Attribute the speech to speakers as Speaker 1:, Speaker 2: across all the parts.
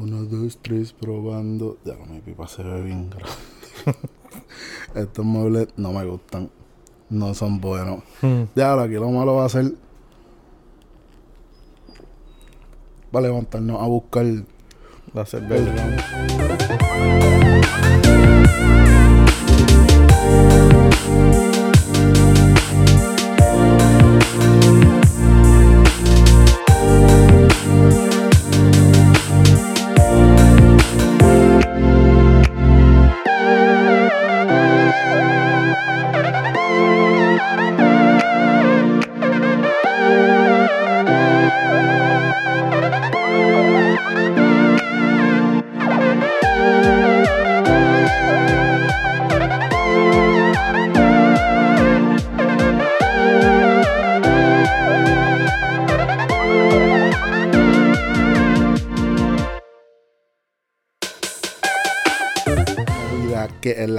Speaker 1: Uno, dos, tres, probando. Ya, mi pipa se ve bien grande. Estos muebles no me gustan. No son buenos.
Speaker 2: Hmm.
Speaker 1: Ya, aquí lo malo va a ser. Va a levantarnos a buscar.
Speaker 2: La cerveza.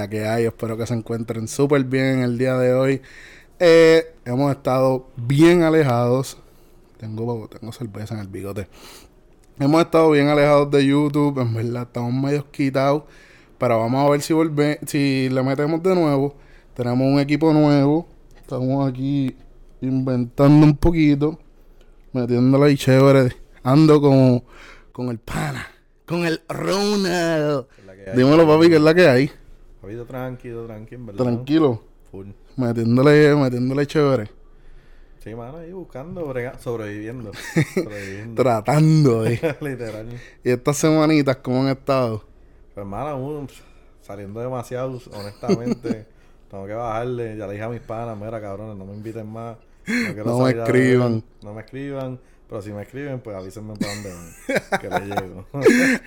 Speaker 1: La que hay. Espero que se encuentren súper bien el día de hoy. Eh, hemos estado bien alejados. Tengo, tengo cerveza en el bigote. Hemos estado bien alejados de YouTube. En verdad, estamos medio quitados. Pero vamos a ver si volve, si le metemos de nuevo. Tenemos un equipo nuevo. Estamos aquí inventando un poquito. Metiéndole ahí chévere. Ando con, con el pana. Con el Ronald. Dímelo, papi, que es la que hay.
Speaker 2: Papito, tranquilo, tranquilo, en verdad.
Speaker 1: Tranquilo.
Speaker 2: Full.
Speaker 1: Metiéndole, metiéndole chévere.
Speaker 2: Sí, mano, ahí buscando, brega- sobreviviendo. sobreviviendo.
Speaker 1: Tratando de.
Speaker 2: Literal.
Speaker 1: y estas semanitas, ¿cómo han estado?
Speaker 2: Pues, hermano, uno, pf, saliendo demasiado, honestamente. tengo que bajarle. Ya le dije a mis panas, mira, cabrones, no me inviten más. No,
Speaker 1: No me escriban.
Speaker 2: No me escriban. Pero si me escriben, pues avísenme para dónde que le llego.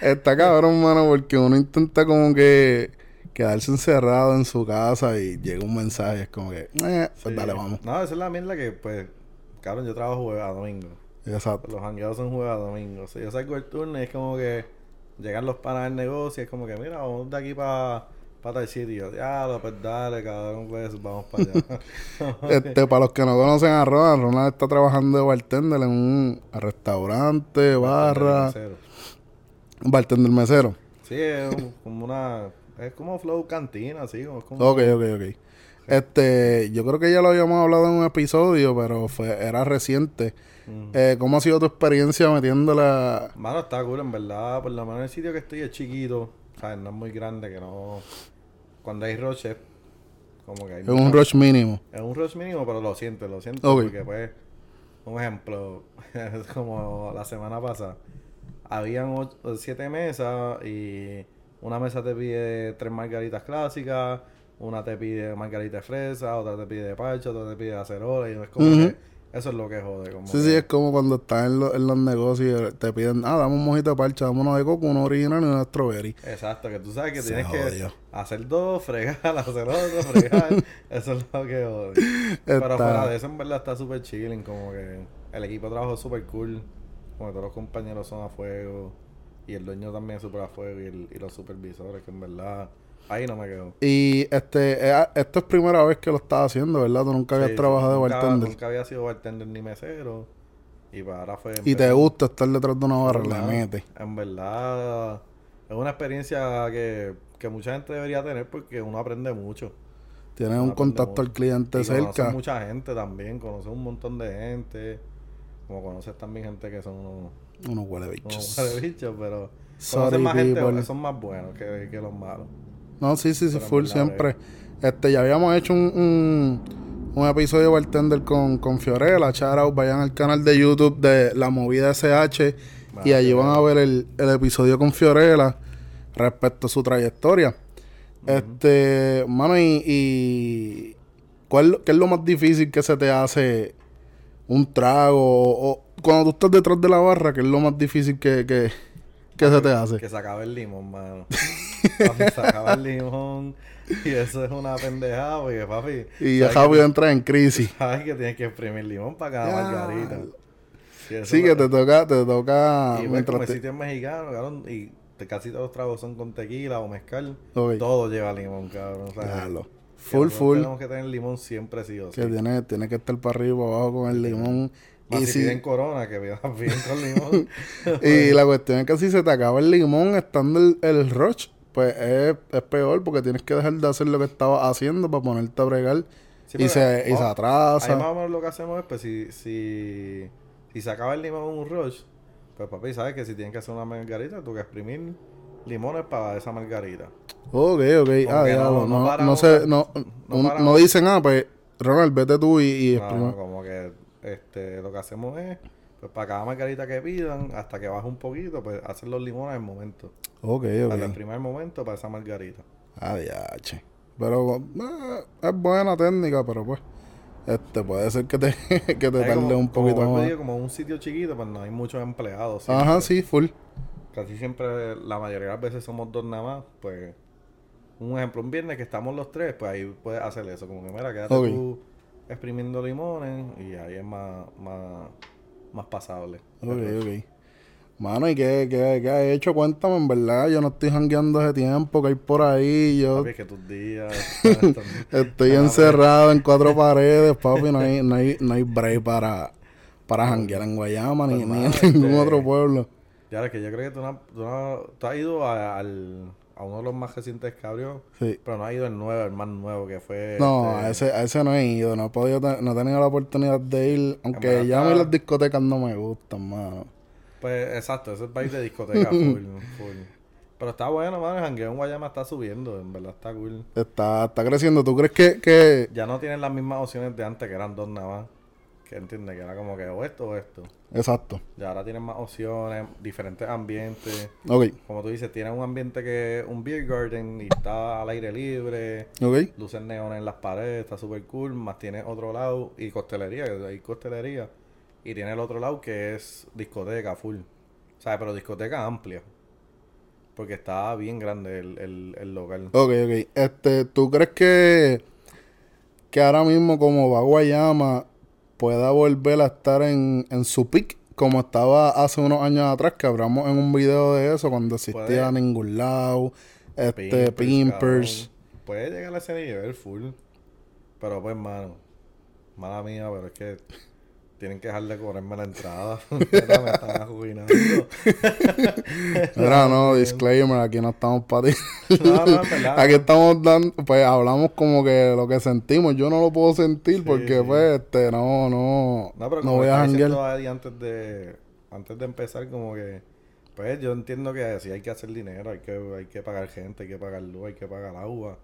Speaker 1: Está cabrón, mano, porque uno intenta como que quedarse encerrado en su casa y llega un mensaje, es como que, eh, pues
Speaker 2: Sí.
Speaker 1: dale, vamos.
Speaker 2: No, esa es la mierda que, pues, cabrón, yo trabajo jueves a domingo.
Speaker 1: Exacto.
Speaker 2: Los hangueados son jueves a domingo. O sea, yo salgo el turno y es como que llegan los panas del negocio y es como que, mira, vamos de aquí para pa tal sitio. Ya, pues dale, cabrón, pues vamos para allá.
Speaker 1: Este, para los que no conocen a Ronald, Ronald está trabajando de bartender en un restaurante, barra,
Speaker 2: Mesero.
Speaker 1: bartender mesero.
Speaker 2: Sí, es un- como una. Es como flow cantina, así. Como, como,
Speaker 1: Ok, ok, ok. Este, yo creo que ya lo habíamos hablado en un episodio, pero fue, era reciente. Eh, ¿Cómo ha sido tu experiencia metiéndola?
Speaker 2: Mano, está cool, en verdad. Por lo menos el sitio que estoy es chiquito. ¿Sabes? No es muy grande, que no. Cuando hay rush, es como que hay.
Speaker 1: Es un rush mínimo.
Speaker 2: Es un rush mínimo, pero lo siento, lo siento.
Speaker 1: Ok.
Speaker 2: Porque, pues, un ejemplo, es como la semana pasada. Habían ocho- siete mesas y una mesa te pide tres margaritas clásicas, una te pide margarita de fresa, otra te pide de parcha, otra te pide de acerola. Y es como
Speaker 1: Ujú.
Speaker 2: que eso es lo que jode. Como
Speaker 1: Sí,
Speaker 2: que-
Speaker 1: sí, es como cuando estás en, lo- en los negocios y te piden, ah, dame un mojito de parcha, dame uno de coco, uno original y uno de strawberry.
Speaker 2: Exacto, que tú sabes que
Speaker 1: Se
Speaker 2: tienes que
Speaker 1: jodió.
Speaker 2: hacer dos, fregar, hacer otro, fregar. eso es lo que jode. Pero
Speaker 1: Está-
Speaker 2: fuera de eso, en verdad está súper chilling. Como que el equipo de trabajo es súper cool. Como que todos los compañeros son a fuego. Y el dueño también es súper a fuego. Y, el- y los supervisores, que en verdad. Ahí no me quedo.
Speaker 1: Y este, eh, esto es primera vez que lo estás haciendo, ¿verdad? Tú nunca habías
Speaker 2: Sí,
Speaker 1: trabajado de
Speaker 2: nunca-
Speaker 1: bartender.
Speaker 2: Nunca había sido bartender ni mesero. Y para ahora fue.
Speaker 1: Y te gusta estar detrás de una barra, le metes.
Speaker 2: En verdad, es una experiencia que, que mucha gente debería tener porque uno aprende mucho.
Speaker 1: Tienes
Speaker 2: Uno
Speaker 1: un contacto al cliente
Speaker 2: Y conoces
Speaker 1: cerca.
Speaker 2: mucha gente también, conoces un montón de gente. Como conoces también gente que son unos,
Speaker 1: Uno huele
Speaker 2: unos huele bichos, pero
Speaker 1: Sorry,
Speaker 2: conoces más gente que son más buenos que, que los malos.
Speaker 1: No, sí, sí, sí,
Speaker 2: Pero
Speaker 1: full siempre. Este, ya habíamos hecho un, un, un episodio de Bartender con, con Fiorella. Out, vayan al canal de YouTube de La Movida SH y allí van a ver el, el episodio con Fiorella respecto a su trayectoria. Este, mano, y, y ¿cuál, ¿qué es lo más difícil que se te hace un trago? O, o cuando tú estás detrás de la barra, ¿qué es lo más difícil que, que, que se te hace?
Speaker 2: Que se acabe el limón, mano. papi, se acaba el limón. Y eso es una pendejada, porque papi.
Speaker 1: Y rápido
Speaker 2: que-
Speaker 1: entra en crisis.
Speaker 2: Sabes que tienes que exprimir limón para cada
Speaker 1: Ya.
Speaker 2: margarita.
Speaker 1: Sí, que te toca, te toca
Speaker 2: Y pues,
Speaker 1: mientras
Speaker 2: como el
Speaker 1: te-
Speaker 2: sitio es mexicano, cabrón, y casi todos los tragos son con tequila o mezcal,
Speaker 1: Ok.
Speaker 2: todo lleva limón, cabrón. O sea,
Speaker 1: Diablo. Full, full.
Speaker 2: Tenemos que tener limón siempre sí o sí.
Speaker 1: Que tiene, tiene que estar para arriba, para abajo con el limón.
Speaker 2: Más
Speaker 1: Y
Speaker 2: si
Speaker 1: si-
Speaker 2: piden corona, que bien con limón.
Speaker 1: Y la cuestión es que si se te acaba el limón estando el, el rush, pues es, es peor porque tienes que dejar de hacer lo que estabas haciendo para ponerte a bregar
Speaker 2: Sí,
Speaker 1: y, se, y se
Speaker 2: vamos- Ahí
Speaker 1: atrasa.
Speaker 2: más o menos lo que hacemos es, pues, si, si, si se acaba el limón en un rush, pues papi, sabes que si tienen que hacer una margarita, tú que exprimir limones para esa margarita.
Speaker 1: Ok, ok. Ah, diablo,
Speaker 2: no-
Speaker 1: no,
Speaker 2: no
Speaker 1: no, sé, no, dicen, ah, pues, Ronald, vete tú y, y
Speaker 2: no, como que este, lo que hacemos es, pues para cada margarita que pidan, hasta que baje un poquito, pues hacer los limones en el momento.
Speaker 1: Ok,
Speaker 2: Para el
Speaker 1: ok.
Speaker 2: primer momento para esa margarita.
Speaker 1: Ah, diache. Pero eh, es buena técnica, pero pues, este, puede ser que te, que te tarde
Speaker 2: como-
Speaker 1: un
Speaker 2: como
Speaker 1: poquito
Speaker 2: y
Speaker 1: más.
Speaker 2: digo, como un sitio chiquito, pues no hay muchos empleados.
Speaker 1: Ajá, sí, full.
Speaker 2: Casi siempre, la mayoría de las veces somos dos nada más, pues... Un ejemplo, un viernes que estamos los tres, pues ahí puedes hacer eso. Como que, mira, quédate
Speaker 1: Ok.
Speaker 2: tú exprimiendo limones y ahí es más, más, más pasable.
Speaker 1: Ok, ok. Mano, ¿y qué, qué, qué has hecho? Cuéntame, en verdad. Yo no estoy jangueando ese tiempo que hay por ahí. Yo
Speaker 2: Papi, es que tus días... están-
Speaker 1: estoy encerrado en cuatro paredes, papi. No hay, no hay, no hay break para, para janguear en Guayama ni,
Speaker 2: Pues,
Speaker 1: ni en ningún
Speaker 2: este-
Speaker 1: otro pueblo.
Speaker 2: Ya, que yo creo que tú, no, tú, no- tú has ido a, al, a uno de los más recientes que abrió,
Speaker 1: Sí.
Speaker 2: pero no has ido el nuevo, el más nuevo que fue...
Speaker 1: No, a
Speaker 2: este,
Speaker 1: ese, a ese no he ido. No he podido, no he tenido la oportunidad de ir. Aunque ya a mí las discotecas no me gustan, mano.
Speaker 2: Pues exacto, ese es país de discoteca full, full. Pero está bueno, mano, el jangueo en Guayama está subiendo, en verdad está cool.
Speaker 1: Está, está creciendo. ¿Tú crees que, que...
Speaker 2: Ya no tienen las mismas opciones de antes, que eran dos nada más. Que entiendes, que era como que o esto o esto.
Speaker 1: Exacto.
Speaker 2: Ya ahora tienen más opciones, diferentes ambientes.
Speaker 1: Ok,
Speaker 2: Como tú dices, tienen un ambiente que es un beer garden y está al aire libre.
Speaker 1: ok.
Speaker 2: luces neones en las paredes, está súper cool, más tiene otro lado y costelería, que hay costelería, y tiene el otro lado que es discoteca full, o sea, pero discoteca amplia, porque está bien grande el, el, el local.
Speaker 1: Ok, ok. Este, ¿tú crees que, que ahora mismo como va Guayama pueda volver a estar en, en su peak como estaba hace unos años atrás que hablamos en un video de eso cuando existía
Speaker 2: Puede.
Speaker 1: ningún lado, este,
Speaker 2: Pimpers,
Speaker 1: Pimpers.
Speaker 2: cabrón. Puede llegar a ese nivel full, pero pues, mano, mala mía, pero es que tienen que dejar de cobrarme la entrada, Neta, me están arruinando.
Speaker 1: Mira, no, disclaimer, aquí no estamos para ti.
Speaker 2: No, no, en verdad.
Speaker 1: Aquí estamos dando, pues hablamos como que lo que sentimos. Yo no lo puedo sentir porque
Speaker 2: sí.
Speaker 1: pues este, no, no,
Speaker 2: No, pero
Speaker 1: no
Speaker 2: como
Speaker 1: voy a janguear.
Speaker 2: antes de, antes de empezar, como que, pues yo entiendo que sí hay que hacer dinero, hay que, hay que pagar gente, hay que pagar luz, hay que pagar agua.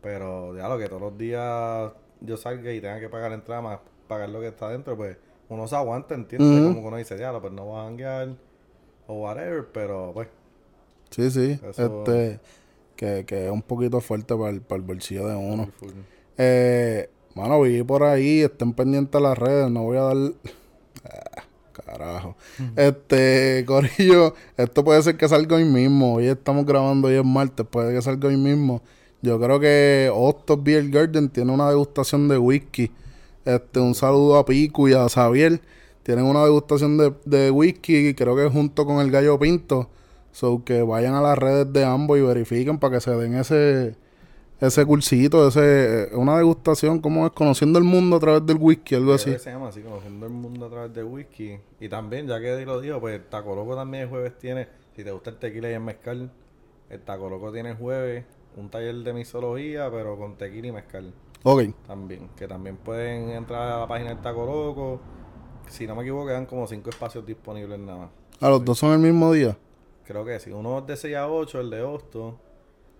Speaker 2: Pero ya lo que todos los días yo salga y tenga que pagar entrada más, pagar lo que está dentro, pues uno se aguanta, ¿entiendes?
Speaker 1: Ujú.
Speaker 2: Como que uno dice, ya, pues no va a janguear o whatever, pero pues,
Speaker 1: Sí, sí.
Speaker 2: Eso-
Speaker 1: Este, que, que es un poquito fuerte para el, para el bolsillo de uno. Eh, mano, vi por ahí, estén pendientes las redes, no voy a dar. Ah, carajo. Este, Corillo, esto puede ser que salga hoy mismo. Hoy estamos grabando, hoy es martes, puede que salga hoy mismo. Yo creo que Hostos Beer Garden tiene una degustación de whisky. Este, un saludo a Pico y a Xavier. Tienen una degustación de, de whisky, creo que junto con el gallo pinto. So que vayan a las redes de ambos y verifiquen para que se den ese, ese cursito, ese, eh, una degustación, como es? Conociendo el mundo a través del whisky, algo así.
Speaker 2: se llama así, conociendo el mundo a través de whisky. Y también, ya que lo dijo, pues Taco Loco también el jueves tiene, si te gusta el tequila y el mezcal, el Taco Loco tiene el jueves un taller de mixología, pero con tequila y mezcal
Speaker 1: Ok,
Speaker 2: también. Que también pueden entrar a la página del Taco Loco. Si no me equivoco, quedan como cinco espacios disponibles nada más.
Speaker 1: a los dos son el mismo día.
Speaker 2: Creo que sí. Uno es de 6 a 8, el de Hosto.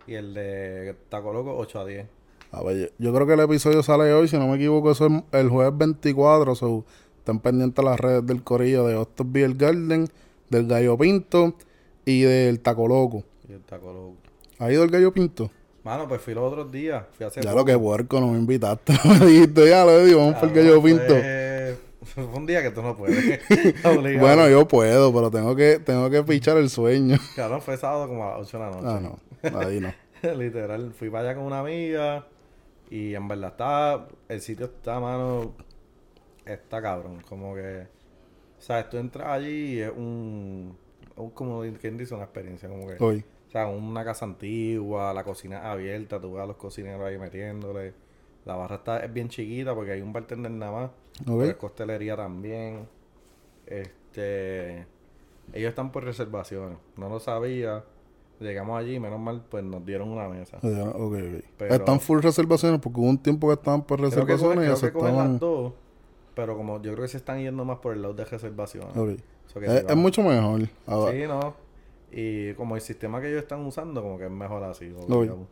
Speaker 2: Y el de Taco Loco 8 a 10.
Speaker 1: A ver, yo, creo que el episodio sale hoy, si no me equivoco, eso es el jueves 24. So, estén pendientes las redes del corillo de Hostos Beer Garden, del Gallo Pinto y del Taco Loco.
Speaker 2: Y el Taco Loco.
Speaker 1: ¿Ha ido el Gallo Pinto?
Speaker 2: Mano, pues fui los otros días. Fui a hacer.
Speaker 1: Ya lo que puerco, no me invitaste. me dijiste, ya lo digo, vamos por el Gallo Pinto.
Speaker 2: Fue, fue un día que tú no puedes.
Speaker 1: Bueno, yo puedo, pero tengo que, tengo que pichar el sueño.
Speaker 2: Cabrón, fue sábado como a las 8 de la noche.
Speaker 1: Ah, no, ahí no.
Speaker 2: Literal, fui para allá con una amiga y en verdad está, el sitio está, mano, está cabrón, como que, sabes, tú entras allí y es un, un como quien dice, una experiencia, como que,
Speaker 1: Hoy.
Speaker 2: O sea, una casa antigua, la cocina abierta, tú ves a los cocineros ahí metiéndole, La barra está, es bien chiquita porque hay un bartender nada más.
Speaker 1: Ok.
Speaker 2: Pero es costelería también. Este. Ellos están por reservaciones. No lo sabía. Llegamos allí, menos mal, pues nos dieron una mesa.
Speaker 1: Ok, ok.
Speaker 2: Pero-
Speaker 1: Están full reservaciones porque hubo un tiempo que estaban por
Speaker 2: Creo que,
Speaker 1: reservaciones
Speaker 2: cogen,
Speaker 1: y
Speaker 2: creo que
Speaker 1: aceptaban.
Speaker 2: las dos. Pero como yo creo que se están yendo más por el lado de reservaciones. Que
Speaker 1: Es, es mucho mejor. Ahora,
Speaker 2: Sí, no. Y como el sistema que ellos están usando, como que es mejor así.
Speaker 1: Obvio.
Speaker 2: obligado.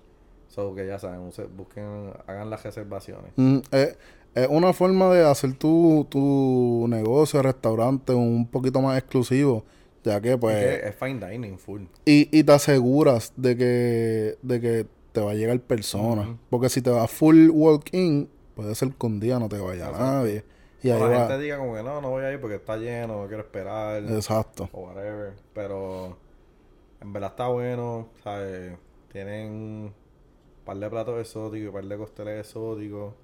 Speaker 2: So que ya saben, use- busquen, hagan las reservaciones.
Speaker 1: Mm, es, es una forma de hacer tu, tu negocio, restaurante un poquito más exclusivo, ya que pues...
Speaker 2: Es que es fine dining full.
Speaker 1: Y, y te aseguras de que, de que te va a llegar personas.
Speaker 2: Ujú.
Speaker 1: Porque si te vas full walk-in, puede ser que un día no te vaya
Speaker 2: Exacto.
Speaker 1: nadie. Y
Speaker 2: O
Speaker 1: ahí
Speaker 2: la
Speaker 1: va.
Speaker 2: gente diga como que no, no voy a ir porque está lleno, no quiero esperar.
Speaker 1: Exacto.
Speaker 2: o whatever. Pero en verdad está bueno, ¿sabes? Tienen un par de platos exóticos, un par de costeles exóticos.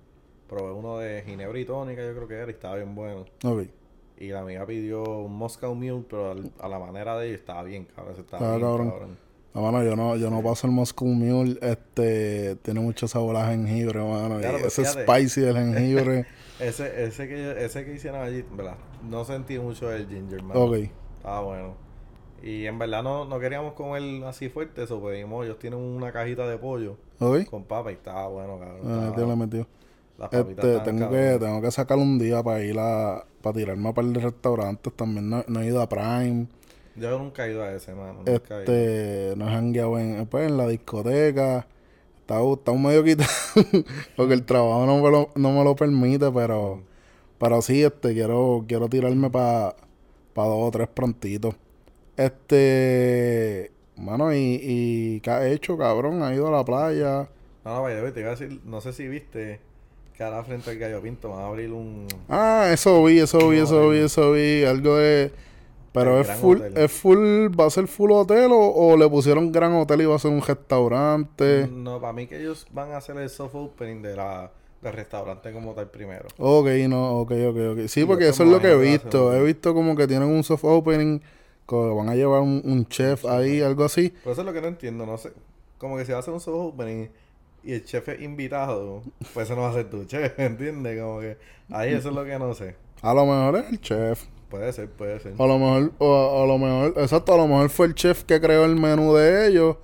Speaker 2: Probé uno de ginebra y tónica, yo creo que era, y estaba bien bueno.
Speaker 1: Ok.
Speaker 2: Y la amiga pidió un Moscow Mule, pero al- a la manera de ella estaba bien, cabrón. Estaba
Speaker 1: Estaba
Speaker 2: bien,
Speaker 1: cabrón.
Speaker 2: cabrón.
Speaker 1: Ah, mano, yo no, yo no paso el Moscow Mule. Este, tiene mucho sabor a jengibre, mano. y
Speaker 2: Claro,
Speaker 1: ese
Speaker 2: fíjate.
Speaker 1: spicy del jengibre.
Speaker 2: Ese, ese, que, ese que hicieron allí, ¿verdad? No sentí mucho el ginger, man.
Speaker 1: ok.
Speaker 2: Estaba bueno. Y en verdad no, no queríamos comer así fuerte, eso pedimos. Ellos tienen una cajita de pollo
Speaker 1: Ok.
Speaker 2: con papa y estaba bueno, cabrón.
Speaker 1: Ah,
Speaker 2: Estaba-
Speaker 1: le metió.
Speaker 2: las papitas
Speaker 1: Este, tengo que, tengo que sacar un día para ir a, para tirarme a par de restaurantes. También no, no he ido a Prime.
Speaker 2: Yo nunca he ido a ese, mano. Nunca.
Speaker 1: Este, no he jangueado en, pues, en la discoteca. Está, está un medio quitado porque el trabajo no me lo, no me lo permite, pero, pero sí, este, quiero, quiero tirarme para dos o tres prontitos. Este, mano, y, y ¿qué ha hecho, cabrón? ¿Ha ido a la playa?
Speaker 2: No, no, vaya, te iba a decir, no sé si viste que ahora frente al Gallo Pinto van a abrir un...
Speaker 1: Ah, eso vi, eso vi, eso vi, eso vi. Algo de... Pero es full,
Speaker 2: Hotel.
Speaker 1: es full, ¿va a ser full hotel o, o le pusieron gran hotel y va a ser un restaurante?
Speaker 2: No, para mí que ellos van a hacer el soft opening de la, del restaurante como tal primero.
Speaker 1: Ok, no, ok, ok, ok. Sí, porque eso es lo que he visto. He visto como que tienen un soft opening, que van a llevar un, un chef ahí, algo así.
Speaker 2: Pero eso es lo que no entiendo, no sé. Como que si va a hacer un soft opening y el chef es invitado, pues eso no va a ser tu chef, ¿entiendes? Como que ahí eso es lo que no sé.
Speaker 1: A lo mejor es el chef.
Speaker 2: Puede ser, puede ser.
Speaker 1: A lo mejor, o a, a lo mejor, exacto, a lo mejor fue el chef que creó el menú de ellos,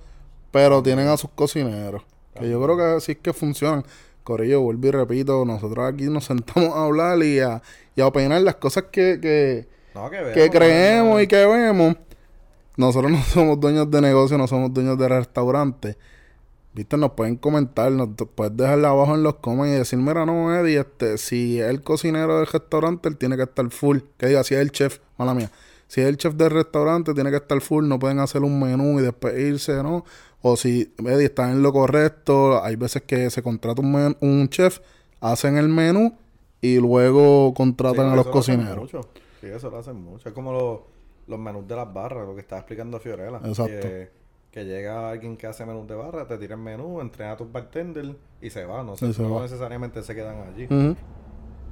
Speaker 1: pero tienen a sus cocineros. Que yo creo que así es que funcionan. Corillo, vuelvo y repito, nosotros aquí nos sentamos a hablar y a, y a opinar las cosas que, que,
Speaker 2: No, que
Speaker 1: creemos
Speaker 2: ¿no?
Speaker 1: y que vemos. Nosotros no somos dueños de negocio, no somos dueños de restaurante. Viste, nos pueden comentar, nos puedes dejarla abajo en los comments y decir, mira, no, Eddie, este, si es el cocinero del restaurante, él tiene que estar full. Que diga, si es el chef, mala mía. Si es el chef del restaurante, tiene que estar full, no pueden hacer un menú y después irse, ¿no? O si Eddie está en lo correcto, hay veces que se contrata un, men- un chef, hacen el menú y luego
Speaker 2: Sí,
Speaker 1: contratan a los
Speaker 2: lo
Speaker 1: cocineros.
Speaker 2: Sí, eso lo hacen mucho. Es como los, los menús de las barras, lo que estaba explicando Fiorella.
Speaker 1: Exacto.
Speaker 2: Que, que llega alguien que hace menús de barra, te tira el menú, entrena a tus bartenders y se va. No, sé,
Speaker 1: Y se
Speaker 2: no
Speaker 1: va.
Speaker 2: necesariamente se quedan allí.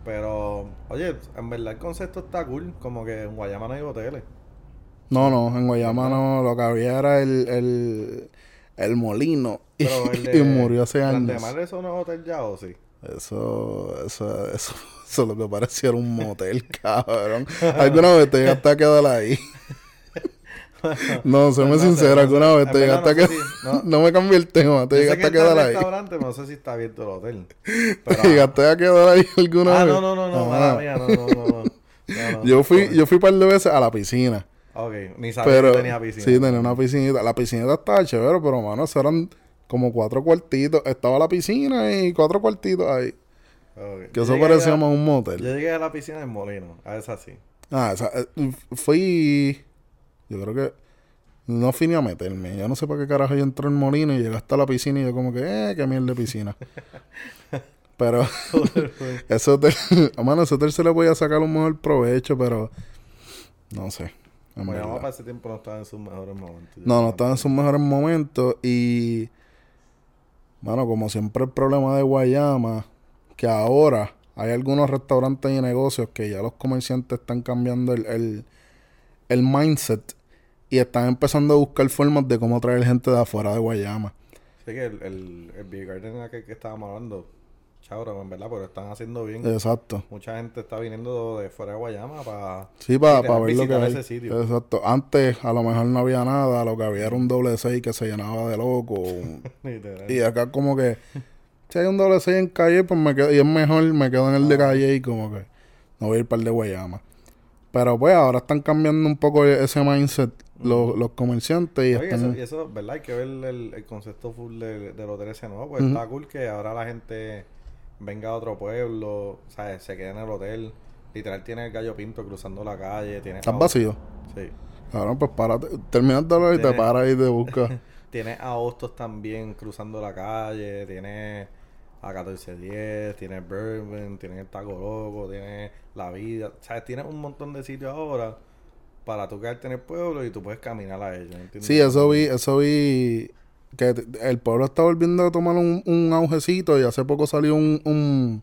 Speaker 2: Pero, oye, en verdad el concepto está cool. Como que en Guayama no hay hoteles.
Speaker 1: No, no, en Guayama no, lo que había era el, el, el molino. Y,
Speaker 2: Pero el de,
Speaker 1: y murió hace años.
Speaker 2: ¿eso no es hotel ya o sí?
Speaker 1: Eso, eso, eso, eso lo que parecía era un motel, cabrón. ¿Alguna vez te llegaste a quedar ahí? no, séme
Speaker 2: No
Speaker 1: sincero,
Speaker 2: no
Speaker 1: alguna vez te llegaste a quedar...
Speaker 2: si- no.
Speaker 1: No me cambié el tema, te llegaste a quedar ahí.
Speaker 2: restaurante, no sé si está abierto el hotel. Pero,
Speaker 1: ¿Te llegaste a quedar ahí alguna
Speaker 2: ah,
Speaker 1: vez?
Speaker 2: no, no, no, no,
Speaker 1: Ah.
Speaker 2: mala mía, no, no, no, no. No, no.
Speaker 1: Yo fui, yo fui un par de veces a la piscina.
Speaker 2: Ok, ni sabía
Speaker 1: Pero
Speaker 2: que tenía piscina.
Speaker 1: sí, tenía una piscinita. La piscinita estaba chévere, pero mano, eso eran como cuatro cuartitos. Estaba la piscina y cuatro cuartitos ahí. Que eso parecía más un motel.
Speaker 2: Yo llegué a la piscina en Molino, a esa sí.
Speaker 1: Ah, esa, eh, fui. Yo creo que. No fui ni a meterme. Yo no sé para qué carajo yo entré en Molino y llegué hasta la piscina y yo, como que, eh, qué mierda de piscina. pero. ese hotel. a mano, ese hotel se le podía sacar un mejor provecho, pero. No sé.
Speaker 2: Bueno,
Speaker 1: verdad.
Speaker 2: para ese tiempo no estaba en sus mejores momentos.
Speaker 1: No, no estaba en sus mejores momentos y, bueno, como siempre el problema de Guayama, que ahora hay algunos restaurantes y negocios que ya los comerciantes están cambiando el, el, el mindset y están empezando a buscar formas de cómo traer gente de afuera de Guayama.
Speaker 2: Sí, que el, el, el Beer Garden aquel que estábamos hablando Chabro, en verdad, pero están haciendo bien.
Speaker 1: Exacto.
Speaker 2: Mucha gente está viniendo de fuera de Guayama para
Speaker 1: Sí, para
Speaker 2: literal
Speaker 1: ver lo que hay.
Speaker 2: ese sitio.
Speaker 1: Exacto. Antes a lo mejor no había nada, lo que había era un doble 6 que se llenaba de loco. Y acá como que si hay un doble 6 en calle, pues me quedo, y es mejor, me quedo en el
Speaker 2: Ah.
Speaker 1: de calle y como que no voy a ir para el de Guayama. Pero pues ahora están cambiando un poco ese mindset los, los comerciantes y
Speaker 2: Oye,
Speaker 1: están...
Speaker 2: eso, y eso, ¿verdad? Hay que ver el, el concepto full de- del hotel ese nuevo. Pues está cool que ahora la gente venga a otro pueblo, ¿sabes? Se quede en el hotel. Literal tiene el gallo pinto cruzando la calle. Tiene
Speaker 1: ¿Estás
Speaker 2: a-
Speaker 1: vacío?
Speaker 2: Sí.
Speaker 1: Ahora pues párate, terminas de hablar y te paras y te buscas.
Speaker 2: Tiene a Hostos también cruzando la calle. Tiene a 1410. Tiene Bourbon. Tiene el Taco Loco. Tiene La Vida. ¿Sabes? Tiene un montón de sitios ahora para tú quedarte en el pueblo y tú puedes caminar a ellos. ¿entiendes?
Speaker 1: Sí, eso vi, eso vi que el pueblo está volviendo a tomar un, un aujecito y hace poco salió un, un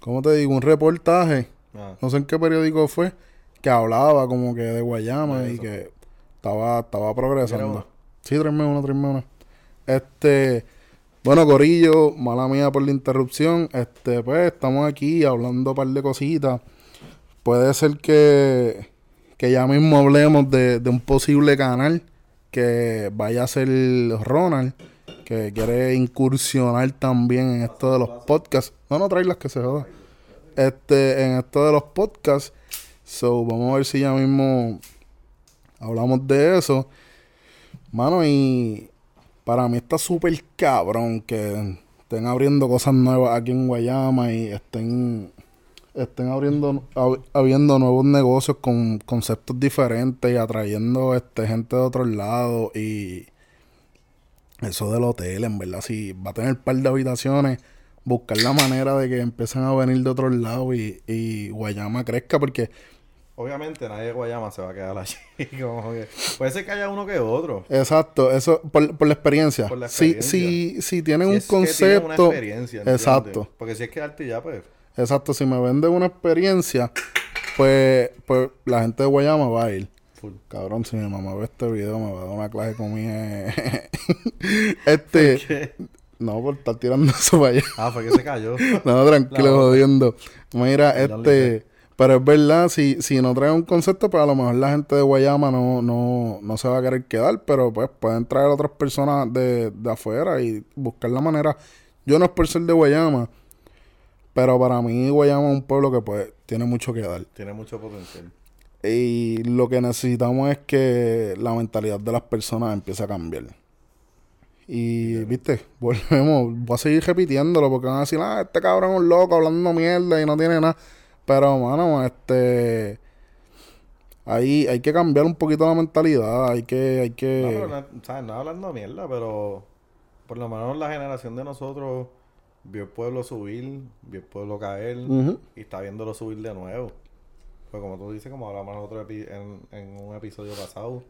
Speaker 1: ¿cómo te digo? un reportaje,
Speaker 2: Ah,
Speaker 1: no sé en qué periódico fue, que hablaba como que de Guayama y que estaba, estaba
Speaker 2: ¿Quieres
Speaker 1: progresando. Sí, tráeme uno, tráeme uno. Este, bueno, Corillo, mala mía por la interrupción. Este, pues, estamos aquí hablando un par de cositas. Puede ser que, que ya mismo hablemos de, de un posible canal que vaya a ser Ronald, que quiere incursionar también en esto de los podcasts. No, no las que se joda. Este, en esto de los podcasts. So, vamos a ver si ya mismo hablamos de eso. Mano, y para mí está súper cabrón que estén abriendo cosas nuevas aquí en Guayama y estén, estén abriendo, hab- habiendo nuevos negocios con conceptos diferentes y atrayendo este, gente de otros lados. Y eso del hotel, en verdad, si va a tener un par de habitaciones, buscar la manera de que empiecen a venir de otros lados y, y Guayama crezca, porque
Speaker 2: Obviamente nadie de Guayama se va a quedar allí. como que- puede ser que haya uno que otro.
Speaker 1: Exacto, eso por, por la experiencia.
Speaker 2: Por la
Speaker 1: Si,
Speaker 2: experiencia.
Speaker 1: si, si tienen
Speaker 2: Si
Speaker 1: un
Speaker 2: una
Speaker 1: concepto,
Speaker 2: experiencia, ¿entiendes?
Speaker 1: exacto,
Speaker 2: Porque si es quedarte ya, pues.
Speaker 1: Exacto, si me venden una experiencia, pues, pues la gente de Guayama va a ir.
Speaker 2: Full.
Speaker 1: Cabrón, si mi mamá ve este video, me va a dar una clase conmigo. este,
Speaker 2: ¿Qué?
Speaker 1: no, por estar tirando eso para allá.
Speaker 2: Ah, fue que se cayó.
Speaker 1: No, tranquilo, jodiendo. Mira, este, pero es verdad, si, si no traen un concepto, pues a lo mejor la gente de Guayama no, no, no se va a querer quedar, pero pues pueden traer otras personas de, de afuera y buscar la manera. Yo no es por ser de Guayama, pero para mí Guayama es un pueblo que pues tiene mucho que dar.
Speaker 2: Tiene mucho potencial.
Speaker 1: Y lo que necesitamos es que la mentalidad de las personas empiece a cambiar. Y, viste, volvemos, voy a seguir repitiéndolo porque van a decir, ah, este cabrón es un loco hablando mierda y no tiene nada. Pero, mano, este. Ahí hay que cambiar un poquito la mentalidad. Hay que. Hay
Speaker 2: No,
Speaker 1: que
Speaker 2: pero no, ¿sabes? no hablando mierda, pero por lo menos la generación de nosotros vio el pueblo subir, vio el pueblo caer y está viéndolo subir de nuevo. Pues como tú dices, como hablamos nosotros en, en un episodio pasado,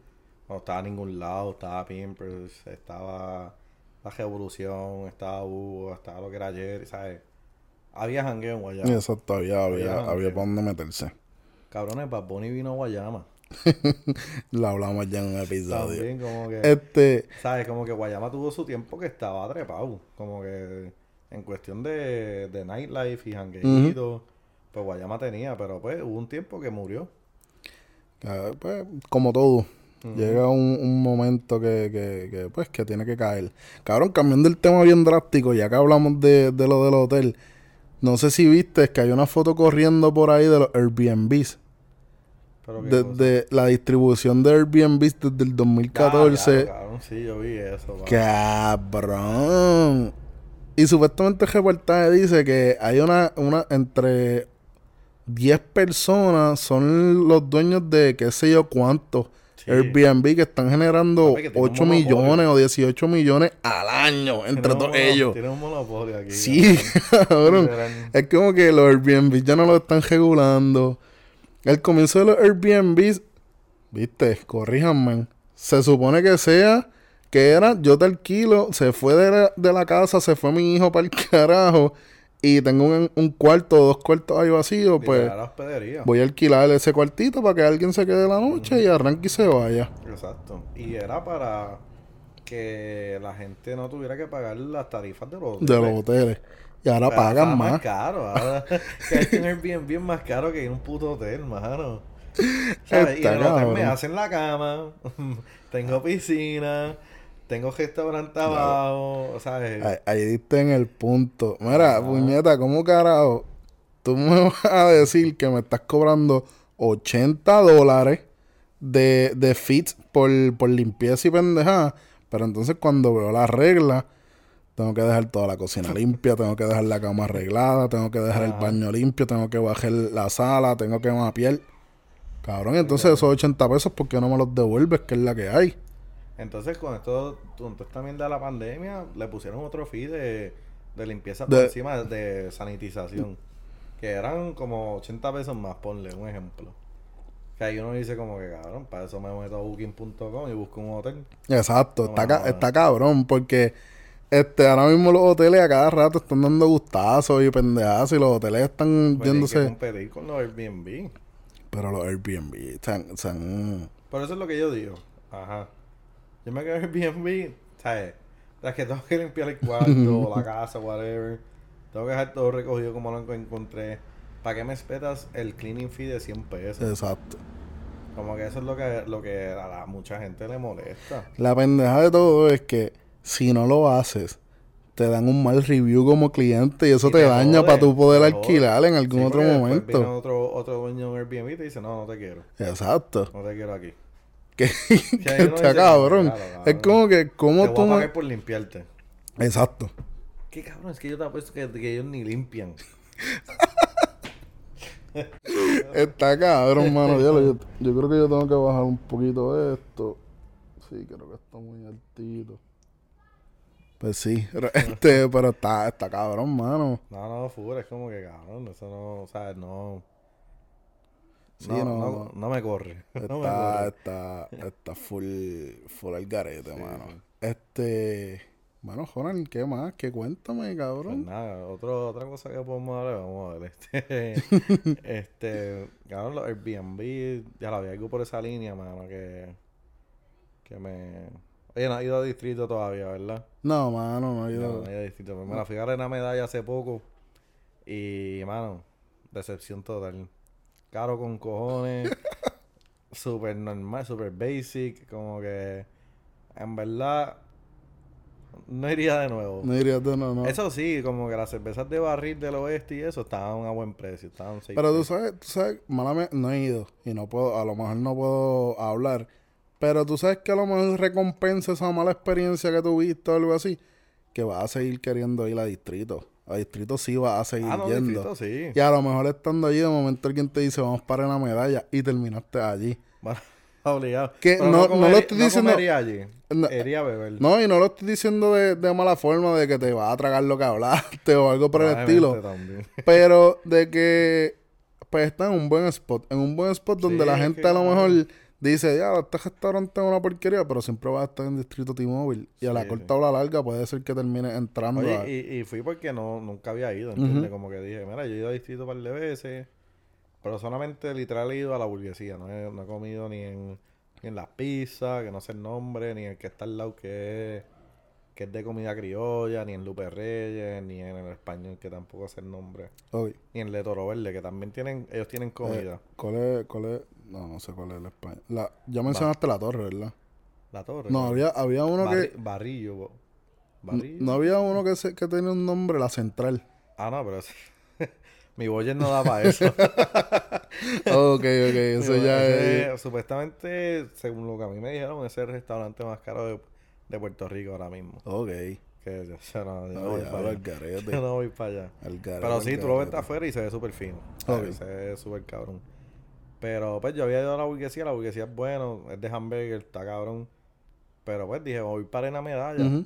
Speaker 2: no estaba a ningún lado, estaba Pimpers, estaba la revolución, estaba Hugo, estaba lo que era ayer, ¿sabes? Había jangueo en Guayama.
Speaker 1: Exacto, había, había,
Speaker 2: Había
Speaker 1: para dónde meterse.
Speaker 2: Cabrones, Bad Bunny vino a Guayama.
Speaker 1: Lo hablamos ya en un episodio.
Speaker 2: También como que...
Speaker 1: Este.
Speaker 2: ¿Sabes? Como que Guayama tuvo su tiempo que estaba trepado. Como que en cuestión de, de nightlife y jangueito, pues Guayama tenía, pero pues hubo un tiempo que murió.
Speaker 1: Pues, como todo, llega un, un momento que, que, que, pues, que tiene que caer. Cabrón, cambiando el tema bien drástico, ya que hablamos de, de lo del hotel, no sé si viste que hay una foto corriendo por ahí de los Airbnbs.
Speaker 2: Pero qué
Speaker 1: De,
Speaker 2: cosa.
Speaker 1: de la distribución de Airbnbs desde el
Speaker 2: Ah,
Speaker 1: 2014.
Speaker 2: ya, cabrón, sí, yo vi eso.
Speaker 1: Cabrón. Y supuestamente el reportaje dice que hay una, una entre 10 personas son los dueños de qué sé yo cuántos
Speaker 2: Sí.
Speaker 1: Airbnb que están generando
Speaker 2: Papi, que tiene un
Speaker 1: 8
Speaker 2: monopolio.
Speaker 1: millones o 18 millones al año entre todos ellos.
Speaker 2: Tiene un monopolio aquí.
Speaker 1: Sí, cabrón. Es como que los Airbnb ya no lo están regulando. El comienzo de los Airbnb, viste, corríjanme. Se supone que sea que era yo te alquilo, se fue de la, de la casa, se fue mi hijo para el carajo y tengo un, un cuarto o dos cuartos ahí vacíos, pues
Speaker 2: la
Speaker 1: voy a alquilar ese cuartito para que alguien se quede la noche y arranque y se vaya.
Speaker 2: Exacto. Y era para que la gente no tuviera que pagar las tarifas de los
Speaker 1: De los hoteles. Y ahora pagan más.
Speaker 2: más caro. Ahora que hay un Airbnb es más caro que ir a un puto hotel, mano. ¿Sabes? Y en el hotel me hacen la cama, tengo piscina, tengo restaurante abajo, ¿sabes?
Speaker 1: Ahí, ahí diste en el punto. Mira, puñeta, ¿cómo carajo? Tú me vas a decir que me estás cobrando 80 dólares de, de fees por, por limpieza y pendejada. Pero entonces cuando veo las reglas, tengo que dejar toda la cocina limpia, tengo que dejar la cama arreglada, tengo que dejar el baño limpio, tengo que bajar la sala, tengo que mapear. Cabrón, entonces esos 80 pesos, ¿por qué no me los devuelves? Que es la que hay.
Speaker 2: Entonces, con esto, con esta mierda de la pandemia, le pusieron otro fee de, de limpieza
Speaker 1: De-
Speaker 2: por encima de sanitización. Que eran como 80 pesos más, ponle un ejemplo. Que ahí uno dice como que, cabrón, para eso me meto a booking.com y busco un hotel.
Speaker 1: Exacto,
Speaker 2: No,
Speaker 1: está, ca- está cabrón, porque este ahora mismo los hoteles a cada rato están dando gustazos y pendejazos y los hoteles están
Speaker 2: Pues hay que
Speaker 1: yéndose.
Speaker 2: competir con los Airbnb.
Speaker 1: Pero los Airbnb están, están-
Speaker 2: Por eso es lo que yo digo. Ajá. Yo me quedo en Airbnb, ¿sabes? Tras que tengo que limpiar el cuarto, la casa, whatever. Tengo que dejar todo recogido como lo encontré. ¿Para qué me espetas el cleaning fee de 100 pesos?
Speaker 1: Exacto.
Speaker 2: Como que eso es lo que, lo que a la mucha gente le molesta.
Speaker 1: La pendeja de todo es que si no lo haces, te dan un mal review como cliente y eso
Speaker 2: Y
Speaker 1: te,
Speaker 2: te
Speaker 1: daña
Speaker 2: jode,
Speaker 1: para tú poder alquilar en algún
Speaker 2: Sí,
Speaker 1: otro momento.
Speaker 2: Viene otro, otro dueño de un Airbnb y te dice, no, no te quiero.
Speaker 1: Exacto.
Speaker 2: No te quiero aquí.
Speaker 1: Que, está cabrón.
Speaker 2: claro,
Speaker 1: Es como que,
Speaker 2: Te
Speaker 1: ¿cómo
Speaker 2: voy
Speaker 1: tú
Speaker 2: a
Speaker 1: me...
Speaker 2: pagar por limpiarte.
Speaker 1: Exacto.
Speaker 2: Qué cabrón, es que yo te apuesto que, que ellos ni limpian.
Speaker 1: Está cabrón, mano. Yo, yo creo que yo tengo que bajar un poquito esto. Sí, creo que está muy altito. Pues sí, pero- este, pero está, está cabrón, mano.
Speaker 2: No, no, full, es como que cabrón, eso no, o sea, no.
Speaker 1: Sí,
Speaker 2: no,
Speaker 1: no,
Speaker 2: no,
Speaker 1: no.
Speaker 2: no me corre. No me
Speaker 1: Está,
Speaker 2: corre.
Speaker 1: está, está full, full al garete,
Speaker 2: Sí,
Speaker 1: mano.
Speaker 2: sí.
Speaker 1: Este, bueno, Jonathan, ¿qué más? ¿Qué cuéntame,
Speaker 2: Pues
Speaker 1: cabrón?
Speaker 2: nada, otro, otra cosa que podemos hablar, vamos a ver. Este, este, cabrón, los Airbnb, ya la vi algo por esa línea, mano, que, que me. Oye, no ha ido a distrito todavía, ¿verdad?
Speaker 1: No, mano, no
Speaker 2: No,
Speaker 1: ido.
Speaker 2: no he ido a distrito. Me la fui a Arena Medalla hace poco. Y, mano, decepción total. Caro con cojones. super normal, super basic. Como que, en verdad, no iría de nuevo.
Speaker 1: No iría de no, no.
Speaker 2: Eso sí, como que las cervezas de barril del oeste y eso estaban a buen precio. Estaban
Speaker 1: Pero tú sabes, tú sabes, malamente no he ido y no puedo, a lo mejor no puedo hablar. Pero tú sabes que a lo mejor recompensa esa mala experiencia que tuviste o algo así, que vas a seguir queriendo ir a distrito. A distrito sí vas a seguir
Speaker 2: Ah, no,
Speaker 1: yendo.
Speaker 2: distrito sí.
Speaker 1: Y a lo mejor estando allí, de momento alguien te dice, vamos para la medalla y terminaste allí.
Speaker 2: Bueno, obligado.
Speaker 1: Que
Speaker 2: Pero
Speaker 1: no- no lo estoy diciendo-
Speaker 2: allí. Beber.
Speaker 1: No, y no lo estoy diciendo de, de mala forma, de que te vas a tragar lo que hablaste o algo por el estilo.
Speaker 2: también.
Speaker 1: Pero de que pues está en un buen spot, en un buen spot donde
Speaker 2: Sí,
Speaker 1: la gente a lo mejor dice, ya, este restaurante es una porquería, pero siempre va a estar en Distrito T-Mobile. Y a la
Speaker 2: Sí,
Speaker 1: corta o la larga puede ser que termine entrando a-
Speaker 2: Oye, y, y fui porque no, nunca había ido, ¿entiendes? Como que dije, mira, yo he ido a distrito un par de veces, pero solamente literal he ido a la burguesía, no he, no he comido ni en, ni en las pizzas, que no sé el nombre, ni el que está al lado que es, que es de comida criolla, ni en Lupe Reyes, ni en el español, que tampoco sé el nombre,
Speaker 1: Oye,
Speaker 2: ni en Le Toro Verde, que también tienen, ellos tienen comida.
Speaker 1: eh, ¿cuál es, cuál es? No, no sé cuál es el español. La, ya mencionaste la torre, ¿verdad?
Speaker 2: La Torre.
Speaker 1: No, había, había uno
Speaker 2: Barri-
Speaker 1: que...
Speaker 2: Barrillo. bo- Barrillo.
Speaker 1: No había uno que, se, que tenía un nombre, la central.
Speaker 2: Ah, no, pero ese- mi boyer no da para eso.
Speaker 1: ok, ok, eso ya es...
Speaker 2: Supuestamente, según lo que a mí me dijeron, es el restaurante más caro de, de Puerto Rico ahora mismo.
Speaker 1: Ok.
Speaker 2: Que yo, yo no, yo no voy para
Speaker 1: al
Speaker 2: allá. Yo no voy para allá.
Speaker 1: Al garete,
Speaker 2: Pero sí, tú lo ves afuera y se ve súper fino.
Speaker 1: Ok.
Speaker 2: Se ve súper cabrón. Pero pues yo había ido a la burguesía, la burguesía es bueno, es de hamburger, está cabrón. Pero pues dije, voy para Arena Medalla.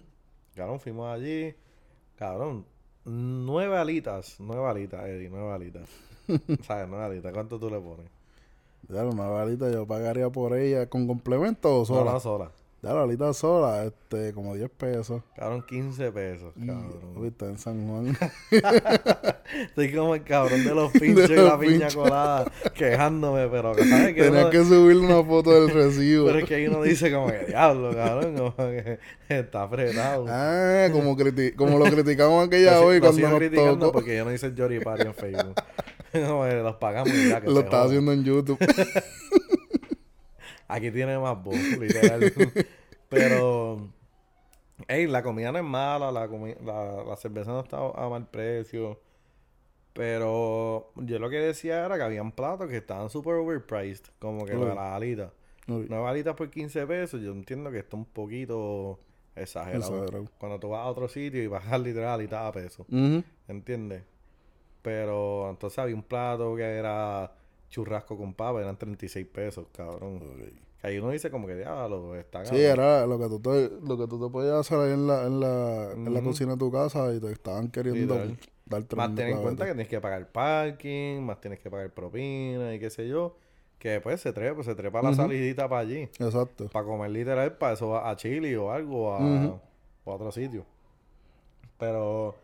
Speaker 2: Cabrón, fuimos allí. Cabrón, nueve alitas, nueve alitas, Eddie, nueve alitas. ¿Sabes? Nueve alitas, ¿cuánto tú le pones?
Speaker 1: Ya, una balita yo pagaría por ella con complemento o sola.
Speaker 2: No, no, sola.
Speaker 1: Ya la alita sola, este, como 10 pesos.
Speaker 2: Cabrón, 15 pesos,
Speaker 1: Y,
Speaker 2: cabrón.
Speaker 1: Viste, en San Juan.
Speaker 2: Estoy como el cabrón de los pinchos y
Speaker 1: los
Speaker 2: la piña
Speaker 1: pinchos.
Speaker 2: colada quejándome, pero ¿sabes que
Speaker 1: Tenías
Speaker 2: uno-
Speaker 1: que subirle una foto del recibo.
Speaker 2: Pero es que ahí uno dice como que diablo, cabrón, como que está apretado.
Speaker 1: Ah, como, criti- como lo criticamos aquella hoy cuando
Speaker 2: sigo
Speaker 1: nos
Speaker 2: criticando
Speaker 1: tocó.
Speaker 2: porque yo no hice el Jory Party en Facebook. Que los pagamos y ya que
Speaker 1: Lo estaba haciendo en YouTube.
Speaker 2: Aquí tiene más voz, literal. Pero, hey, la comida no es mala, la, la, la cerveza no está a mal precio. Pero yo lo que decía era que habían platos que estaban super overpriced, como que lo de las alitas. Nueve alitas por 15 pesos, yo entiendo que está un poquito exagerado.
Speaker 1: Exagerado.
Speaker 2: Cuando tú vas a otro sitio y bajas literal alitas a peso,
Speaker 1: ujú.
Speaker 2: ¿entiendes? Pero entonces había un plato que era churrasco con papa, eran 36 pesos, cabrón. Que ahí uno dice como que diablo, está
Speaker 1: Sí, era lo que tú te, lo que tú te podías hacer ahí en la, en la, en la cocina de tu casa y te estaban queriendo
Speaker 2: Literal.
Speaker 1: dar
Speaker 2: Más ten en cuenta que tienes que pagar parking, más tienes que pagar propina y qué sé yo. Que después se trepa, se trepa la salidita para allí.
Speaker 1: Exacto.
Speaker 2: Para comer literal, para eso a Chile o algo, a, o a otro sitio. Pero,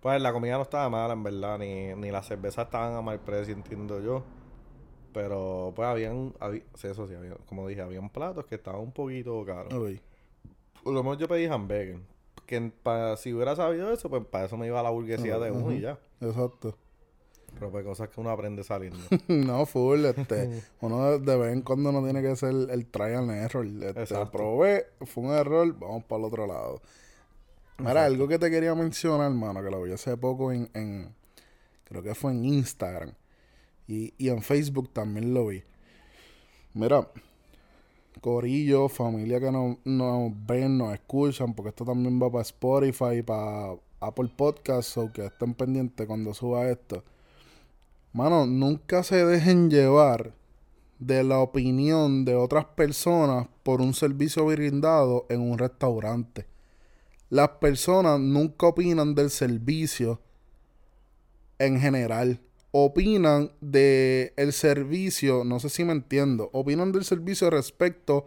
Speaker 2: pues la comida no estaba mala, en verdad, ni, ni las cervezas estaban a mal precio, entiendo yo. Pero, pues habían, habí- sí, eso sí, había- como dije, habían platos que estaban un poquito caros.
Speaker 1: Uy.
Speaker 2: Por lo menos yo pedí hamburger. Que pa- si hubiera sabido eso, pues para eso me iba a la burguesía de uno y ya.
Speaker 1: Exacto.
Speaker 2: Pero pues cosas que uno aprende saliendo.
Speaker 1: no, full, este, uno de, vez en cuando no tiene que ser el trial and error. Este, probé, fue un error, vamos para el otro lado. Mira, algo que te quería mencionar, hermano, que lo vi hace poco en, en creo que fue en Instagram y, en Facebook también lo vi. Mira, Corillo, familia que nos, nos ven, nos escuchan, porque esto también va para Spotify para Apple Podcasts, o que estén pendientes cuando suba esto. Mano, nunca se dejen llevar de la opinión de otras personas por un servicio brindado en un restaurante. Las personas nunca opinan del servicio en general. Opinan de el servicio, no sé si me entiendo, opinan del servicio respecto